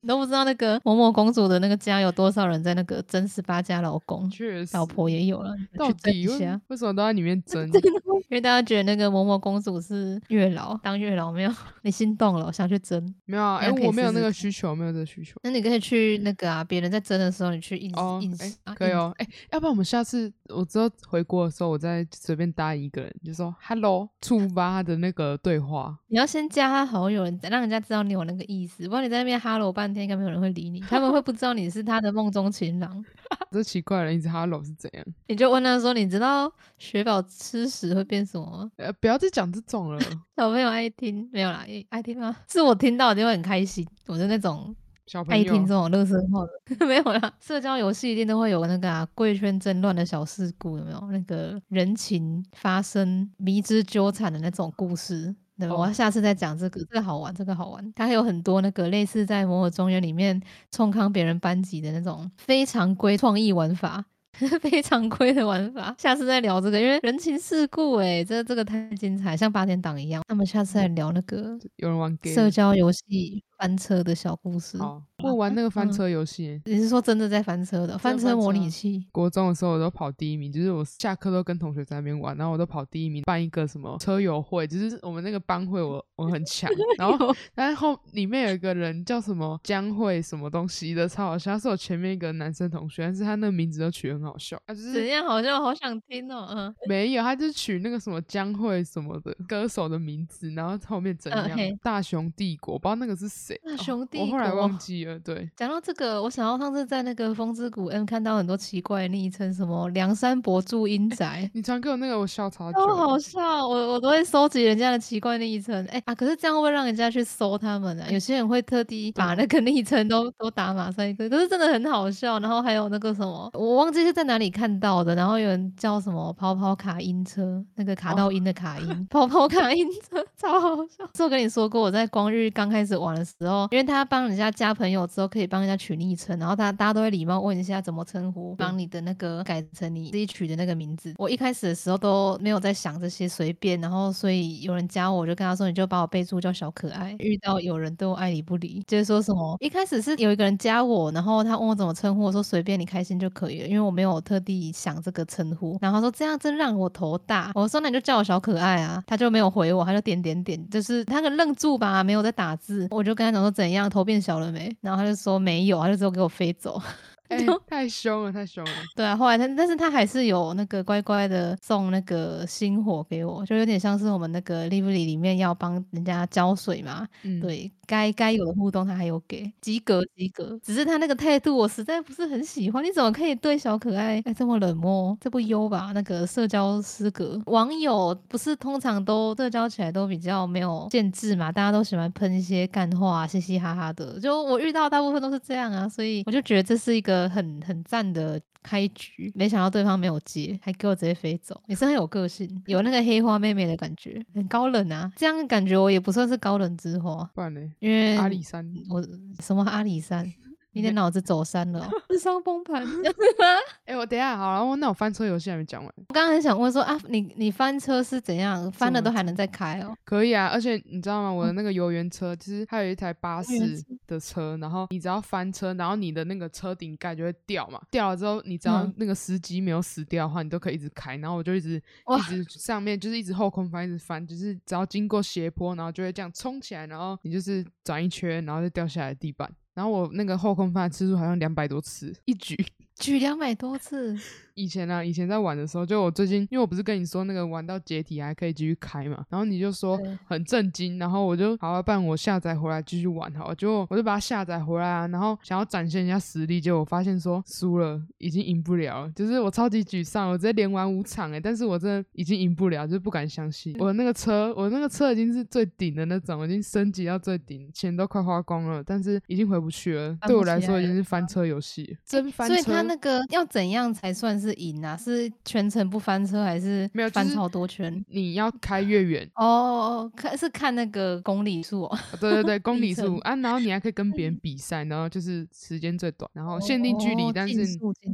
你都不知道那个某某公主的那个家有多少人在那个争十八家老公，确实老婆也有了。到底为什么都在里面 争？因为大家觉得那个某某公主是月老，当月老没有？你心动了，想去争？没有啊，哎，我没有那个需求，没有这个需求。那你可以去那个啊，别人在争的时候，你去应应。可以哦，哎，要不然我们下次我之后回国的时候，我再随便搭一个人，就说 “hello”，触发的那个对话。你要先加他好友，让人家知道你有那个意思，不然你在那边 “hello” 半。应该没有人会理你，他们会不知道你是他的梦中情郎。这奇怪了，一直 hello 是怎样？你就问他说：“你知道雪宝吃屎会变什么吗？”呃，不要再讲这种了。小朋友爱听没有啦？爱听吗？是我听到就会很开心。我是那种小朋爱听这友种乐色话的，没有啦。社交游戏一定都会有那个啊，贵圈争乱的小事故，有没有？那个人情发生迷之纠缠的那种故事。对，我哦要下次再讲这个，这个好玩，这个好玩。它还有很多那个类似在《摩尔庄园》里面冲康别人班级的那种非常规创意玩法。非常规的玩法，下次再聊这个，因为人情世故哎，这这个太精彩，像八点档一样。那么下次再聊那个有人玩社交游戏翻车的小故事。哦，我玩那个翻嗯车游戏，你是说真的在翻车的翻车模拟器？国中的时候我都跑第一名，就是我下课都跟同学在那边玩，然后我都跑第一名，办一个什么车友会，就是我们那个班会我我很强，然后但是后里面有一个人叫什么江慧什么东西的，超好笑，他是我前面一个男生同学，但是他那个名字都取得很好笑，他就是怎样？好像好想听哦。嗯，没有，他就取那个什么江慧什么的歌手的名字，然后后面怎样？大雄帝国，不知道那个是谁，大哦雄帝我后来忘记了，对。讲到这个，我想到上次在那个风之谷 M 看到很多奇怪的昵称，什么梁山伯祝英仔。你传给我那个，我笑超久超了。好笑，我我都会收集人家的奇怪昵称，哎、啊，可是这样会不会让人家去搜他们啊？有些人会特地把那个昵称都都打马赛克，可是真的很好笑。然后还有那个什么，我忘记是在哪里看到的，然后有人叫什么跑跑卡音车，那个卡到音的卡音，跑跑卡音车，超好笑。是我跟你说过，我在光日刚开始玩的时候，因为他帮人家加朋友之后可以帮人家取昵称，然后他大家都会礼貌问一下怎么称呼，帮你的那个改成你自己取的那个名字。我一开始的时候都没有在想这些，随便，然后所以有人加我，我就跟他说，你就把我备注叫小可爱。遇到有人对我爱理不理，就是说什么一开始是有一个人加我，然后他问我怎么称呼，我说随便你开心就可以了，因为我没有特地想这个称呼。然后他说这样真让我头大，我说那你就叫我小可爱啊，他就没有回我，他就点点点，就是他可能愣住吧，没有在打字。我就跟他讲说怎样，头变小了没？然后他就说没有，他就只有给我飞走。哎、太凶了，太凶了。对啊，后来他但是他还是有那个乖乖的送那个星火给我，就有点像是我们那个 Lively 里面要帮人家浇水嘛，嗯，对该该有的互动他还有给，及格及格。只是他那个态度我实在不是很喜欢，你怎么可以对小可爱哎这么冷漠？这不优吧？那个社交失格，网友不是通常都社交起来都比较没有限制嘛，大家都喜欢喷一些干话、嘻嘻哈哈的。就我遇到大部分都是这样啊，所以我就觉得这是一个很很赞的开局。没想到对方没有接，还给我直接飞走，也是很有个性，有那个黑花妹妹的感觉，很高冷啊。这样感觉我也不算是高冷之花。不然呢？因为阿里山，我什么阿里山，你的脑子走山了、哦，智商崩盘。哎、我等一下好了，我那我翻车游戏还没讲完。我刚刚很想问说啊，你你翻车是怎样？翻了都还能再开哦？可以啊，而且你知道吗？我的那个游园车，其实它有一台巴士的车，然后你只要翻车，然后你的那个车顶盖就会掉嘛，掉了之后，你只要嗯那个司机没有死掉的话，你都可以一直开。然后我就一直一直上面就是一直后空翻，一直翻，就是只要经过斜坡，然后就会这样冲起来，然后你就是转一圈，然后就掉下来地板。然后我那个后空翻次数好像两百多次，一局。举两百多次，以前啊，以前在玩的时候，就我最近，因为我不是跟你说那个玩到解体还可以继续开嘛，然后你就说很震惊，然后我就好啊，办我下载回来继续玩好了，结果我就把它下载回来啊，然后想要展现一下实力，结果我发现说输了，已经赢不了了，就是我超级沮丧，我直接连玩五场诶、但是我真的已经赢不了，就是不敢相信，我那个车，我那个车已经是最顶的那种，已经升级到最顶，钱都快花光了，但是已经回不去了，对我来说已经是翻车游戏，真翻车。那个要怎样才算是赢啊？是全程不翻车，还是没有翻超多圈？你要开越远，哦哦，看是看那个公里数对对对，公里数啊，然后你还可以跟别人比赛，然后就是时间最短，然后限定距离，但是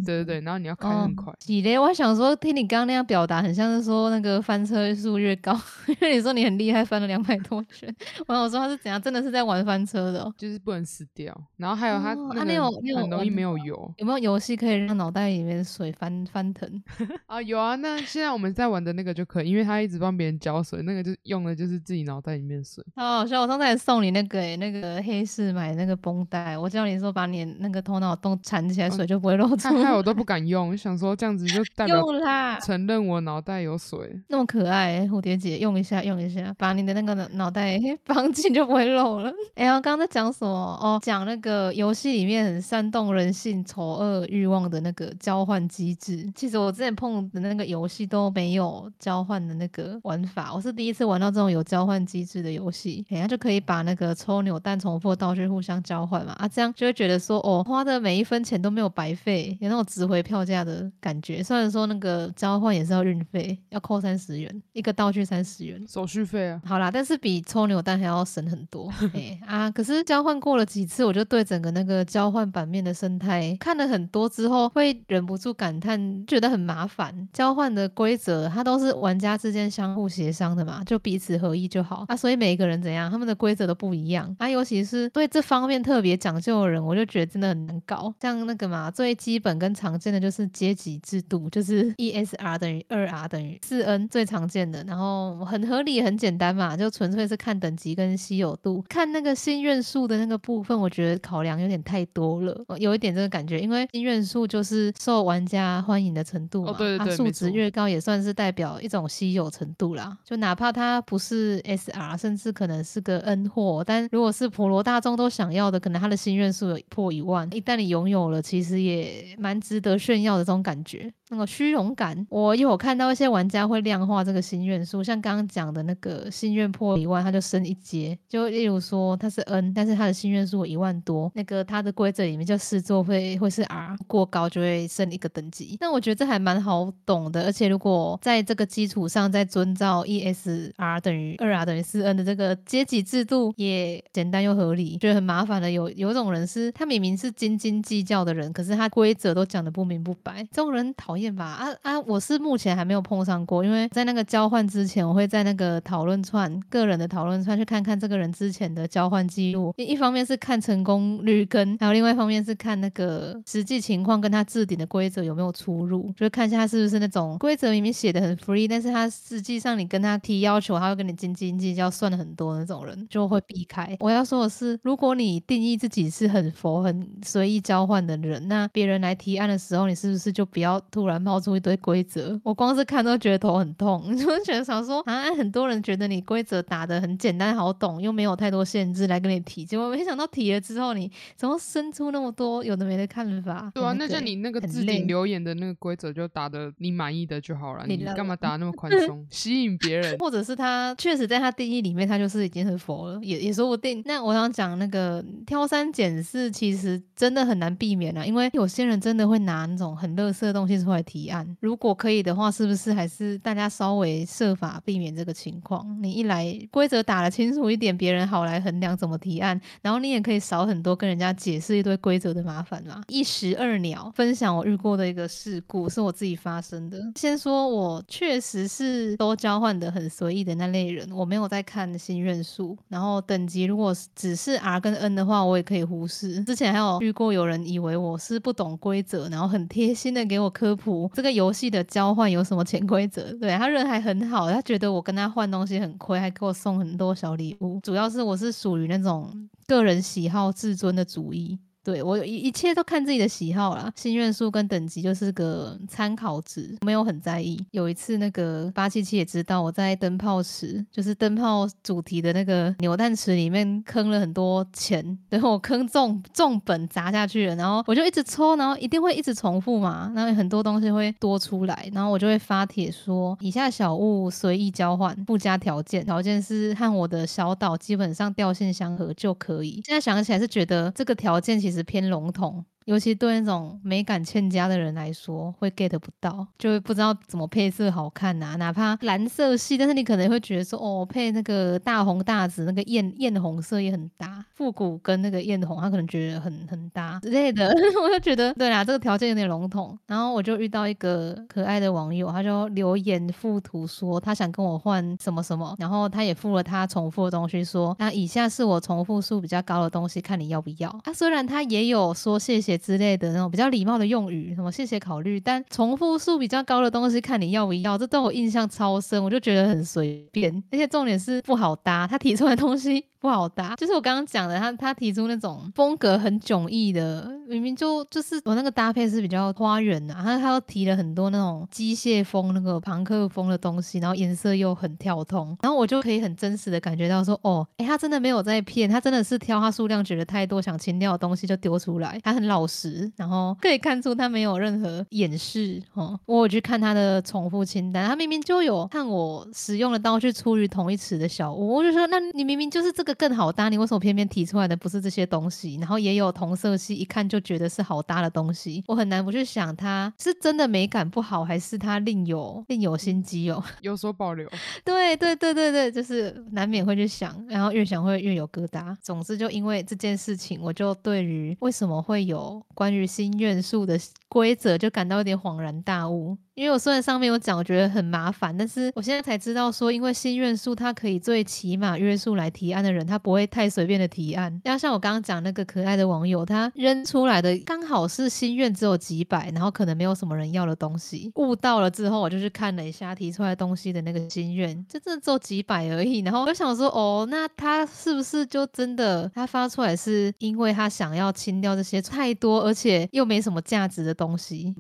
对对对，然后你要开哦很快。几嘞？我还想说，听你刚刚那样表达，很像是说那个翻车数越高，因为你说你很厉害，翻了两百多圈。我想说他是怎样，真的是在玩翻车的、哦。就是不能死掉，然后还有它哦啊那个你有很容易没有油有没有游戏可以让脑袋里面的水翻翻腾？啊，有啊。那现在我们在玩的那个就可以，因为他一直帮别人浇水，那个就用的就是自己脑袋里面水。好好笑！我上次还送你那个、欸、那个黑市买那个绷带，我叫你说把你那个头脑洞缠起来，水就不会漏出来。害我都不敢用，就想说这样子就 代表用啦，承认我脑袋有水。那么可爱、蝴蝶结，用一下，用一下，把你的那个脑脑袋 绑紧就不会漏了。哎、呀，刚刚在讲什么？哦，讲那个游戏里面很煽动人性、丑恶、欲望的那个交换机制。其实我之前碰的那个游戏都没有交换的那个玩法，我是第一次玩到这种有交换机制的游戏，人家就可以把那个抽扭蛋重复道具互相交换嘛，啊，这样就会觉得说，哦，花的每一分钱都没有白费，有那种值回票价的感觉。虽然说那个交换也是要运费，要扣三十元一个道具，三十元手续费啊。好啦，但是比抽扭蛋还要省很多。哎啊，可是交换过了几次，我就对整个那个交换版面的生态看了很多之之后，会忍不住感叹，觉得很麻烦。交换的规则它都是玩家之间相互协商的嘛，就彼此合意就好啊。所以每一个人怎样，他们的规则都不一样啊。尤其是对这方面特别讲究的人，我就觉得真的很难搞。像那个嘛，最基本跟常见的就是阶级制度，就是 E S R 等于二 R 等于四 N 最常见的，然后很合理很简单嘛，就纯粹是看等级跟稀有度，看那个心愿数的那个部分，我觉得考量有点太多了，有一点这个感觉，因为心愿数就是受玩家欢迎的程度嘛，对对对，数值越高也算是代表一种稀有程度啦。就哪怕它不是 S R，甚至可能是个 N 货，但如果是普罗大众都想要的，可能他的心愿数有破一万，一旦你拥有了，其实也蛮值得炫耀的这种感觉。那个虚荣感，我有看到一些玩家会量化这个心愿数，像刚刚讲的那个心愿破一万，他就升一阶。就例如说他是 N，但是他的心愿数一万多，那个他的规则里面就视作会会是 R，过高就会升一个等级。那我觉得这还蛮好懂的，而且如果在这个基础上再遵照 ESR 等于二 R 等于四 N 的这个阶级制度，也简单又合理，觉得很麻烦的。有有种人是，他明明是斤斤计较的人，可是他规则都讲的不明不白，这种人讨厌。吧啊啊！我是目前还没有碰上过，因为在那个交换之前，我会在那个讨论串个人的讨论串去看看这个人之前的交换记录。一方面是看成功率跟，还有另外一方面是看那个实际情况跟他置顶的规则有没有出入，就是看一下他是不是那种规则明明写的很 free，但是他实际上你跟他提要求，他会跟你斤斤计较，算了很多那种人就会避开。我要说的是，如果你定义自己是很佛、很随意交换的人，那别人来提案的时候，你是不是就不要突然。冒出一堆规则，我光是看都觉得头很痛。就觉得想说啊，很多人觉得你规则打的很简单好懂，又没有太多限制来跟你提，结果没想到提了之后，你怎么生出那么多有的没的看法？对啊，那像你那个置顶留言的那个规则就打的你满意的就好了，你干嘛打那么宽 松，吸引别人？或者是他确实在他定义里面，他就是已经很佛了，也也说不定。那我想讲那个挑三拣四，其实真的很难避免啊，因为有些人真的会拿那种很乐色的东西出来。提案，如果可以的话，是不是还是大家稍微设法避免这个情况？你一来规则打得清楚一点，别人好来衡量怎么提案，然后你也可以少很多跟人家解释一堆规则的麻烦啦。一石二鸟，分享我遇过的一个事故，是我自己发生的。先说我确实是都交换的很随意的那类人，我没有在看心愿数，然后等级如果只是 R 跟 N 的话，我也可以忽视。之前还有遇过有人以为我是不懂规则，然后很贴心的给我科普。这个游戏的交换有什么潜规则？对他人还很好，他觉得我跟他换东西很亏，还给我送很多小礼物。主要是我是属于那种个人喜好、自尊的主义。对我一一切都看自己的喜好啦，心愿数跟等级就是个参考值，没有很在意。有一次那个八七七也知道我在灯泡池，就是灯泡主题的那个扭蛋池里面坑了很多钱，等我坑重重本砸下去了，然后我就一直抽，然后一定会一直重复嘛，然后很多东西会多出来，然后我就会发帖说以下小物随意交换，不加条件，条件是和我的小岛基本上调性相合就可以。现在想起来是觉得这个条件其实。是偏笼统。尤其对那种美感欠佳的人来说，会 get 不到，就会不知道怎么配色好看呐。哪怕蓝色系，但是你可能会觉得说，哦，配那个大红大紫，那个艳艳红色也很搭，复古跟那个艳红，他可能觉得很很搭之类的。我就觉得，对啦，这个条件有点笼统。然后我就遇到一个可爱的网友，他就留言附图说，他想跟我换什么什么，然后他也附了他重复的东西，说，那以下是我重复数比较高的东西，看你要不要。他虽然他也有说谢谢。之类的那种比较礼貌的用语，什么谢谢考虑，但重复数比较高的东西，看你要不要，这对我印象超深，我就觉得很随便，而且重点是不好搭，他提出来的东西。不好搭，就是我刚刚讲的，他他提出那种风格很迥异的，明明就就是我那个搭配是比较花园的，他他又提了很多那种机械风、那个朋克风的东西，然后颜色又很跳通，然后我就可以很真实的感觉到说，哦，哎，他真的没有在骗，他真的是挑他数量觉得太多想清掉的东西就丢出来，他很老老实，然后可以看出他没有任何掩饰。哦，我有去看他的重复清单，他明明就有看我使用的刀具出于同一尺的小屋，我就说，那你明明就是这个更好搭，你为什么偏偏提出来的不是这些东西？然后也有同色系，一看就觉得是好搭的东西，我很难不去想他是真的美感不好，还是他另有另有心机哦，有所保留。对对对对对，就是难免会去想，然后越想会越有疙瘩。总之，就因为这件事情，我就对于为什么会有关于新元素的规则，就感到有点恍然大悟。因为我虽然上面有讲，我觉得很麻烦，但是我现在才知道说，因为心愿数它可以最起码约束来提案的人，他不会太随便的提案。要像我刚刚讲那个可爱的网友，他扔出来的刚好是心愿只有几百，然后可能没有什么人要的东西。悟到了之后，我就去看了一下提出来东西的那个心愿，就真的只有几百而已。然后我就想说，哦，那他是不是就真的他发出来是因为他想要清掉这些太多而且又没什么价值的东？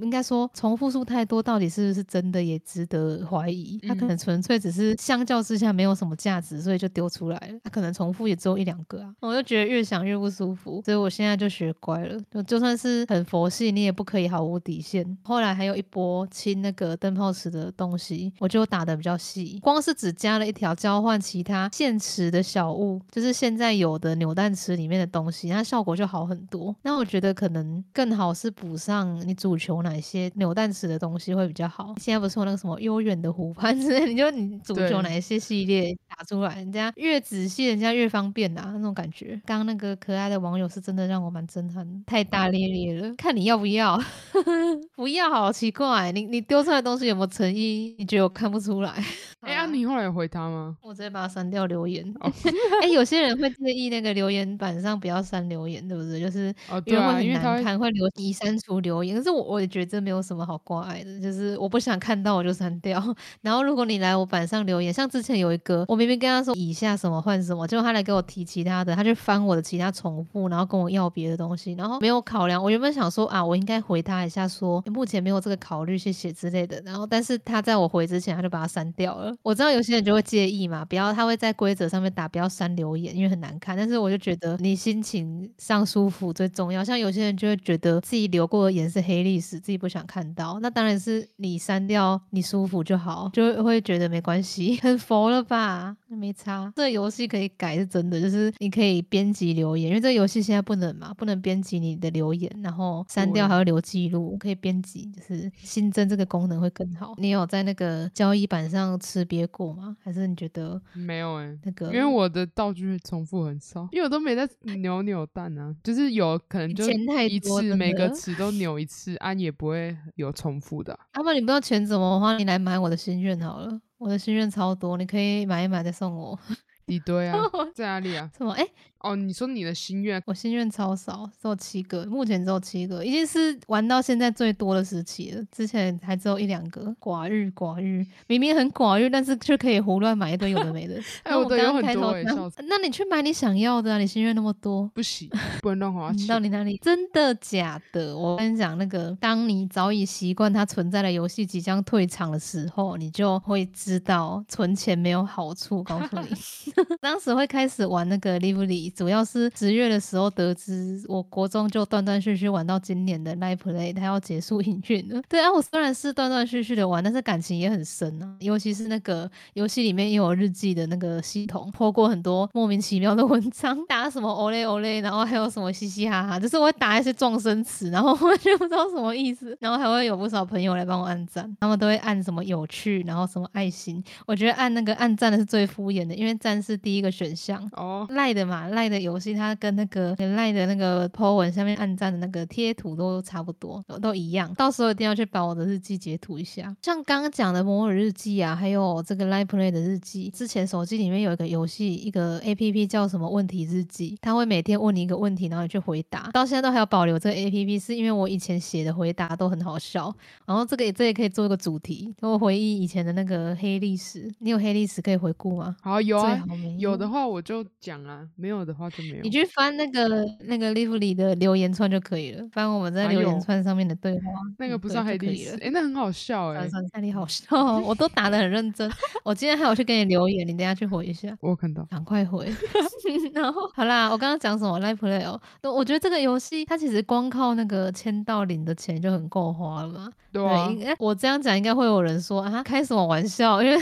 应该说重复数太多，到底。是不是真的也值得怀疑？它可能纯粹只是相较之下没有什么价值，所以就丢出来了。它可能重复也只有一两个啊，我就觉得越想越不舒服，所以我现在就学乖了。就就算是很佛系，你也不可以毫无底线。后来还有一波清那个灯泡池的东西，我就打的比较细，光是只加了一条交换其他现池的小物，就是现在有的扭蛋池里面的东西，那效果就好很多。那我觉得可能更好是补上你主求哪些扭蛋池的东西会。比较好。现在不是有那个什么悠远的湖畔之类，你就你主求哪一些系列打出来，人家越仔细，人家越方便啊，那种感觉。刚刚那个可爱的网友是真的让我蛮震撼，太大咧咧了。看你要不要，不要好奇怪。你你丢出来的东西有没有诚意？你觉得我看不出来？哎呀，你后来回他吗？我直接把他删掉留言。哎，有些人会介意那个留言板上不要删留言，对不对？就是因为会很难看，会留已删除留言。是我我也觉得这没有什么好挂碍的，就是。我不想看到我就删掉。然后如果你来我板上留言，像之前有一个，我明明跟他说以下什么换什么，结果他来给我提其他的，他就翻我的其他重复，然后跟我要别的东西，然后没有考量。我原本想说啊，我应该回他一下，说目前没有这个考虑，谢谢之类的。然后但是他在我回之前，他就把它删掉了。我知道有些人就会介意嘛，不要他会在规则上面打不要删留言，因为很难看。但是我就觉得你心情上舒服最重要。像有些人就会觉得自己留过的言是黑历史，自己不想看到，那当然是。你删掉，你舒服就好，就会觉得没关系，很佛了吧？没差。这个游戏可以改是真的，就是你可以编辑留言，因为这个游戏现在不能嘛，不能编辑你的留言，然后删掉还要留记录，可以编辑，就是新增这个功能会更好。你有在那个交易板上吃瘪过吗？还是你觉得没有哎？那个因为我的道具重复很少，因为我都没在扭扭蛋啊，就是有可能就一次每个词都扭一次，安也不会有重复的。要不然你不知道钱怎么花，你来买我的心愿好了。我的心愿超多，你可以买一买再送我。一堆啊，在哪里啊？什么？哎。哦，你说你的心愿，我心愿超少，只有七个，目前只有七个，已经是玩到现在最多的时期了。之前还只有一两个，寡欲寡欲，明明很寡欲，但是却可以胡乱买一堆有的没的。哎，我刚刚开头，那你去买你想要的啊，你心愿那么多，不行，不能乱花钱。到你那里？真的假的？我跟你讲，那个当你早已习惯它存在的游戏即将退场的时候，你就会知道存钱没有好处。告诉你，当时会开始玩那个 Lively。主要是十月的时候得知，我国中就断断续续玩到今年的 Live Play，它要结束营运了。对啊，我虽然是断断续续的玩，但是感情也很深啊。尤其是那个游戏里面也有日记的那个系统，破过很多莫名其妙的文章，打什么 Ole Ole，然后还有什么嘻嘻哈哈，就是我会打一些撞声词，然后我就不知道什么意思，然后还会有不少朋友来帮我按赞，他们都会按什么有趣，然后什么爱心。我觉得按那个按赞的是最敷衍的，因为赞是第一个选项哦，赖的嘛，赖。的游戏，它跟那个赖的那个 po 文下面按赞的那个贴图都差不多，都一样。到时候一定要去把我的日记截图一下。像刚刚讲的摩尔日记啊，还有这个 Live Play 的日记，之前手机里面有一个游戏，一个 A P P 叫什么问题日记，它会每天问你一个问题，然后你去回答。到现在都还有保留这个 A P P，是因为我以前写的回答都很好笑。然后这个这也可以做一个主题，我回忆以前的那个黑历史。你有黑历史可以回顾吗？好有啊，有的话我就讲啊，没有的。的话就没有。你去翻那个那个 Live 里的留言串就可以了，翻我们在留言串上面的对话，那个不算黑历史，哎，那很好笑 哎，那里好笑，我都打的很认真。我今天还有去给你留言，你等下去回一下。我看到，赶快回。然后好啦，我刚刚讲什么 Live Play 哦？我觉得这个游戏它其实光靠那个签到领的钱就很够花了嘛。对啊，我这样讲应该会有人说啊，开什么玩笑？因为。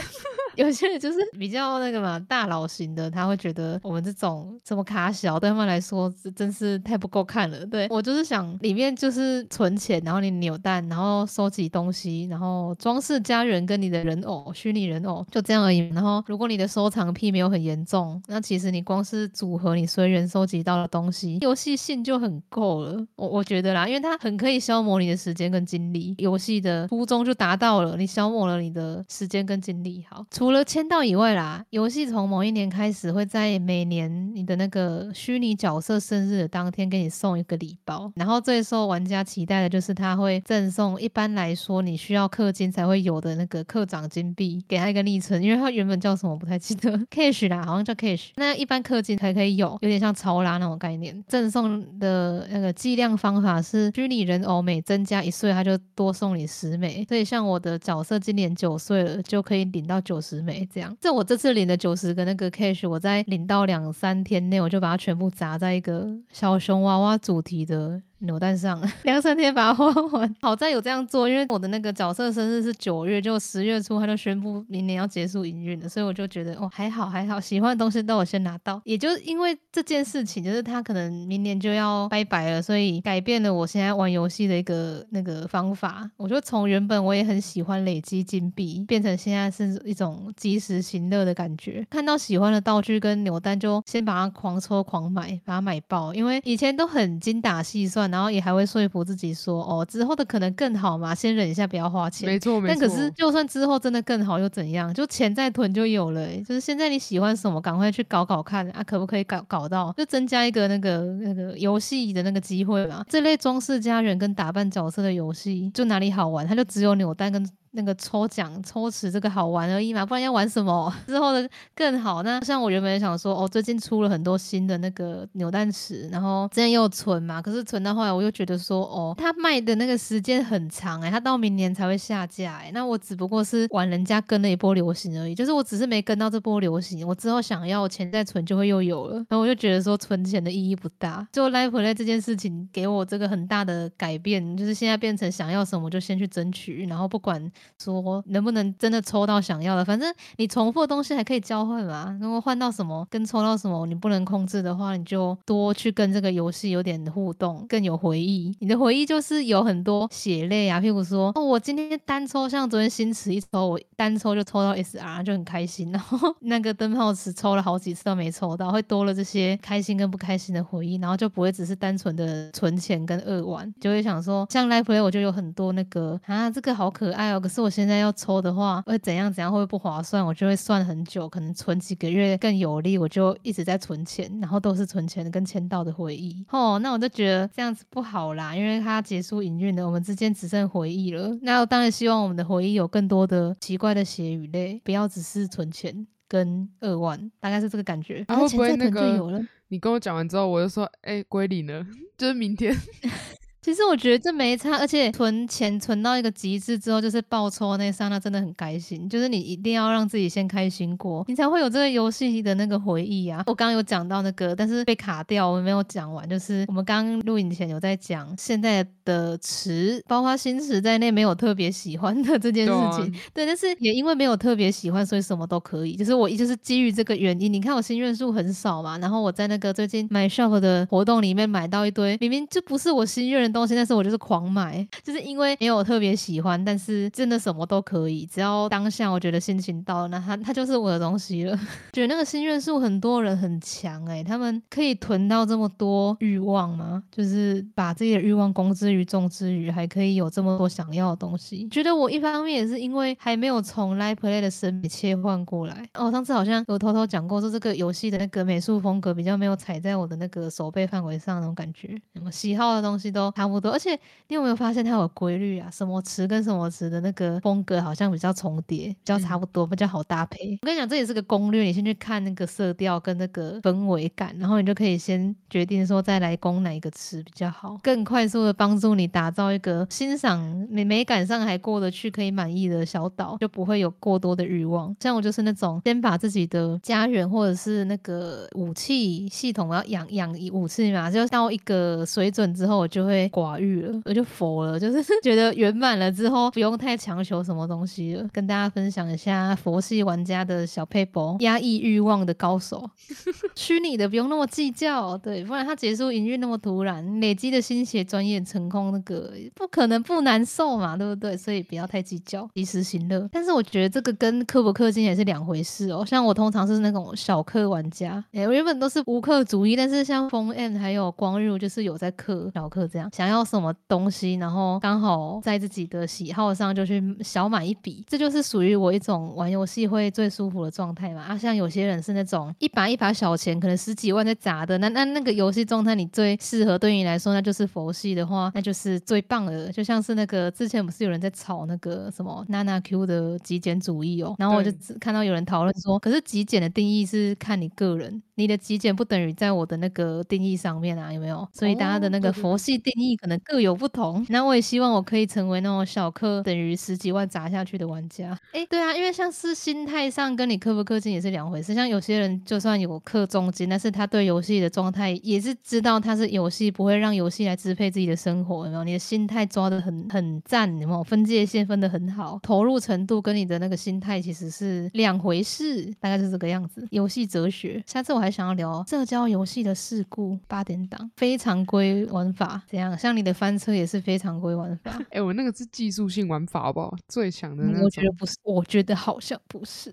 有些人就是比较那个嘛，大佬型的，他会觉得我们这种这么卡小，对他们来说真是太不够看了。对我就是想，里面就是存钱，然后你扭蛋，然后收集东西，然后装饰家园跟你的人偶，虚拟人偶就这样而已。然后如果你的收藏癖没有很严重，那其实你光是组合你随缘收集到的东西，游戏性就很够了。我我觉得啦，因为它很可以消磨你的时间跟精力，游戏的初衷就达到了，你消磨了你的时间跟精力。好。除了签到以外啦，游戏从某一年开始会在每年你的那个虚拟角色生日的当天给你送一个礼包，然后最受玩家期待的就是他会赠送，一般来说你需要氪金才会有的那个氪长金币，给他一个昵称，因为他原本叫什么我不太记得，cash 啦，好像叫 cash，那一般氪金才可以有，有点像超拉那种概念。赠送的那个计量方法是虚拟人偶每增加一岁，他就多送你十枚，所以像我的角色今年九岁了，就可以领到九十。十枚这样，这我这次领的九十个那个 cash，我在领到两三天内，我就把它全部砸在一个小熊娃娃主题的。扭蛋上 两三天把它花完，好在有这样做，因为我的那个角色生日是九月，就十月初他就宣布明年要结束营运了，所以我就觉得哦还好还好，喜欢的东西都有先拿到。也就因为这件事情，就是他可能明年就要拜拜了，所以改变了我现在玩游戏的一个那个方法。我就从原本我也很喜欢累积金币，变成现在是一种及时行乐的感觉。看到喜欢的道具跟扭蛋，就先把它狂抽狂买，把它买爆。因为以前都很精打细算。然后也还会说服自己说，哦，之后的可能更好嘛，先忍一下，不要花钱。没错，没错。但可是，就算之后真的更好又怎样？就钱再囤就有了。就是现在你喜欢什么，赶快去搞搞看啊，可不可以搞搞到？就增加一个那个那个游戏的那个机会嘛。这类装饰家人跟打扮角色的游戏，就哪里好玩？它就只有扭蛋跟。那个抽奖抽池这个好玩而已嘛，不然要玩什么？之后的更好。那像我原本想说，哦，最近出了很多新的那个扭蛋池，然后之前又存嘛，可是存到后来我又觉得说，哦，它卖的那个时间很长哎，它到明年才会下架哎。那我只不过是玩人家跟了一波流行而已，就是我只是没跟到这波流行，我之后想要钱再存就会又有了。然后我就觉得说，存钱的意义不大。就 Live Play 这件事情给我这个很大的改变，就是现在变成想要什么就先去争取，然后不管。说能不能真的抽到想要的？反正你重复的东西还可以交换嘛。如果换到什么跟抽到什么你不能控制的话，你就多去跟这个游戏有点互动，更有回忆。你的回忆就是有很多血泪啊，譬如说哦，我今天单抽，像昨天新池一抽，我单抽就抽到 SR，就很开心。然后那个灯泡池抽了好几次都没抽到，会多了这些开心跟不开心的回忆，然后就不会只是单纯的存钱跟二玩，就会想说像 Live Play 我就有很多那个啊，这个好可爱哦，是我现在要抽的话会怎样怎样会不划算，我就会算很久，可能存几个月更有利，我就一直在存钱，然后都是存钱跟签到的回忆。哦，那我就觉得这样子不好啦，因为它结束营运了，我们之间只剩回忆了。那我当然希望我们的回忆有更多的奇怪的血与泪，不要只是存钱跟二万，大概是这个感觉。然后不会那个，你跟我讲完之后，我就说，哎，归零了，就是明天。其实我觉得这没差，而且存钱存到一个极致之后，就是爆抽那刹那真的很开心。就是你一定要让自己先开心过，你才会有这个游戏的那个回忆啊。我刚刚有讲到那个，但是被卡掉，我没有讲完。就是我们刚刚录影前有在讲现在的词，包括新词在内没有特别喜欢的这件事情。对，但是也因为没有特别喜欢，所以什么都可以。就是我就是基于这个原因，你看我心愿数很少嘛，然后我在那个最近买 shop 的活动里面买到一堆，明明就不是我心愿。东西，但是我就是狂买，就是因为没有特别喜欢，但是真的什么都可以，只要当下我觉得心情到了，那它它就是我的东西了。觉得那个心愿树很多人很强哎，他们可以囤到这么多欲望吗？就是把自己的欲望公之于众之余，还可以有这么多想要的东西。觉得我一方面也是因为还没有从 Live Play 的审美切换过来。哦，上次好像有偷偷讲过，说这个游戏的那个美术风格比较没有踩在我的那个手背范围上那种感觉，什么喜好的东西都。差不多。而且你有没有发现它有规律啊？什么词跟什么词的那个风格好像比较重叠，比较差不多，比较好搭配。我跟你讲，这也是个攻略，你先去看那个色调跟那个氛围感，然后你就可以先决定说再来攻哪一个词比较好，更快速的帮助你打造一个欣赏美美感上还过得去、可以满意的小岛，就不会有过多的欲望。像我就是那种先把自己的家园或者是那个武器系统要养养武器嘛，就到一个水准之后，我就会寡欲了，我就佛了，就是觉得圆满了之后，不用太强求什么东西了。跟大家分享一下佛系玩家的小配博，压抑欲望的高手，虚拟的不用那么计较，对，不然他结束营运那么突然，累积的心血专业成功，那个不可能不难受嘛，对不对？所以不要太计较，及时行乐。但是我觉得这个跟氪不氪金也是两回事哦。像我通常是那种小氪玩家，哎，我原本都是无氪主义，但是像风 n 还有光日，就是有在氪小氪这样，想要什么东西，然后刚好在自己的喜好上就去小买一笔，这就是属于我一种玩游戏会最舒服的状态嘛。啊，像有些人是那种一把一把小钱，可能十几万在砸的，那那那个游戏状态你最适合，对你来说那就是佛系的话，那就是最棒的。就像是那个之前不是有人在炒那个什么娜娜 Q 的极简主义哦，然后我就看到有人讨论说，可是极简的定义是看你个人，你的极简不等于在我的那个定义上面啊，有没有？所以大家的那个佛系定义可能各有不同。那我也希望我可以成为那种小氪等于十几万砸下去的玩家。哎，对啊，因为像是心态上跟你氪不氪金也是两回事。像有些人就算有氪重金，但是他对游戏的状态也是知道他是游戏不会让游戏来支配自己的生活，有没有？你的心态抓的很很赞，有没有？分界线分的很好，投入程度跟你的那个心态其实是两回事，大概是这个样子。游戏哲学，下次我还想要聊社交游戏的事故八点档，非常规玩法怎样？像你的翻车也是非常规玩法。哎，我那个是技术性玩法，好不好？最强的那我觉得不是，我觉得好像不是。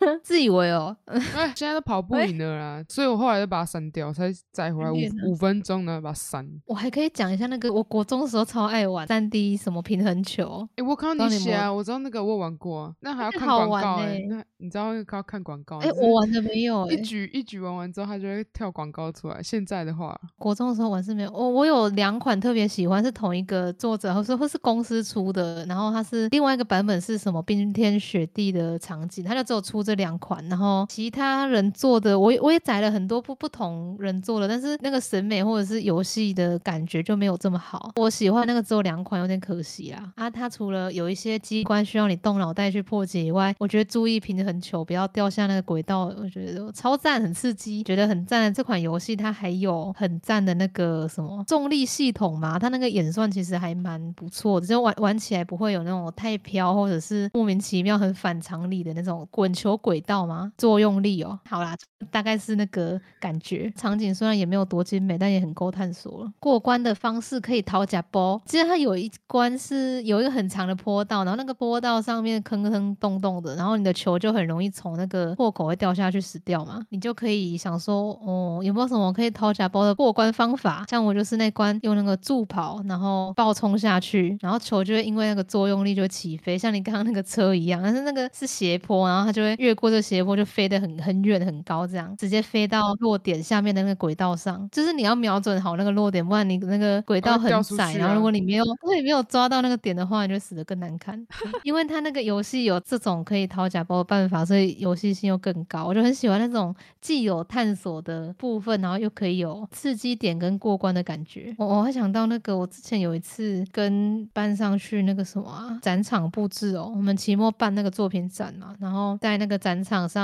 自以为哦，哎，现在都跑不赢了啦，所以我后来就把它删掉，才载回来五五分钟呢，把它删。我还可以讲一下那个，我国中的时候超爱玩三 D 什么平衡球。哎，我看到你写啊，我知道那个我玩过，那还要看广告哎，那你知道要看广告？哎，我玩的没有，一局一局玩完之后，它就会跳广告出来。现在的话，国中的时候玩是没有，我我有两款特别喜欢，是同一个作者，或是或是公司出的，然后它是另外一个版本是什么冰天雪地的场景，它就只有出这两款。然后其他人做的，我我也载了很多不不同人做的，但是那个审美或者是游戏的感觉就没有这么好。我喜欢那个只有两款，有点可惜啊。啊，它除了有一些机关需要你动脑袋去破解以外，我觉得注意平衡球不要掉下那个轨道，我觉得超赞，很刺激，觉得很赞的这款游戏，它还有很赞的那个什么重力系统嘛，它那个演算其实还蛮不错的，就玩玩起来不会有那种太飘或者是莫名其妙很反常理的那种滚球轨道吗。作用力哦，好啦，大概是那个感觉。场景虽然也没有多精美，但也很够探索了。过关的方式可以掏假包，其实它有一关是有一个很长的坡道，然后那个坡道上面坑坑洞洞的，然后你的球就很容易从那个破口会掉下去死掉嘛。你就可以想说，哦，有没有什么可以掏假包的过关方法？像我就是那关用那个助跑，然后爆冲下去，然后球就会因为那个作用力就起飞，像你刚刚那个车一样，但是那个是斜坡，然后它就会越过这斜坡。就飞得很很远很高，这样直接飞到落点下面的那个轨道上，就是你要瞄准好那个落点，不然你那个轨道很窄，然后如果你没有，如果你没有抓到那个点的话，你就死得更难看。因为他那个游戏有这种可以掏假包的办法，所以游戏性又更高。我就很喜欢那种既有探索的部分，然后又可以有刺激点跟过关的感觉。我我还想到那个，我之前有一次跟班上去那个什么啊展场布置哦，我们期末办那个作品展嘛，然后在那个展场上。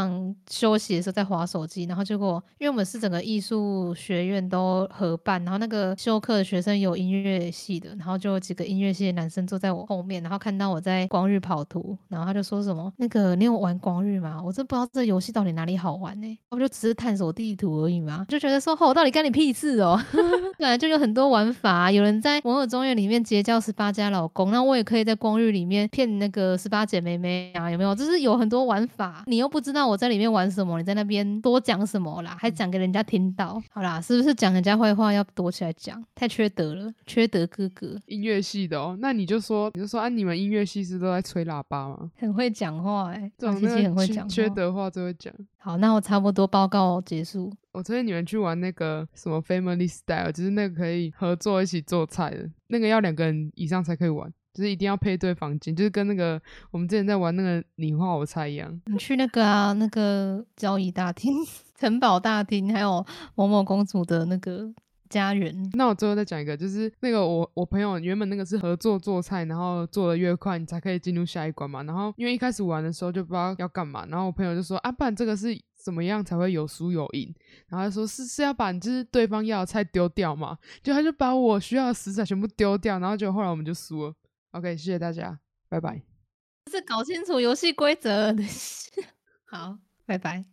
休息的时候在划手机，然后结果因为我们是整个艺术学院都合办，然后那个修课的学生有音乐系的，然后就有几个音乐系的男生坐在我后面，然后看到我在光遇跑图，然后他就说什么：“那个你有玩光遇吗？”我真不知道这游戏到底哪里好玩呢？我就只是探索地图而已嘛，就觉得说：“哦，到底干你屁事哦！” 本来就有很多玩法，有人在摩尔庄园里面结交十八家老公，那我也可以在光遇里面骗那个十八姐妹妹啊，有没有？就是有很多玩法吧？你又不知道我在里面玩什么，你在那边多讲什么啦，还讲给人家听到。好啦，是不是讲人家坏话要躲起来讲？太缺德了，缺德哥哥。音乐系的哦，那你就说，你就说啊，你们音乐系是都在吹喇叭吗？很会讲话哎、欸，这种很会讲缺德话就会讲。好，那我差不多报告结束。我推荐你们去玩那个什么 Family Style，就是那个可以合作一起做菜的，那个要两个人以上才可以玩，就是一定要配对房间，就是跟那个我们之前在玩那个你画我猜一样。你去那个啊，那个交易大厅、城堡大厅，还有某某公主的那个家园。那我最后再讲一个，就是那个我我朋友原本那个是合作做菜，然后做的越快，你才可以进入下一关嘛。然后因为一开始玩的时候就不知道要干嘛，然后我朋友就说啊，不然这个是怎么样才会有输有赢？然后他说是是要把就是对方要的菜丢掉嘛，就他就把我需要的食材全部丢掉，然后就后来我们就输了。OK，谢谢大家，拜拜。是搞清楚游戏规则。好，拜拜。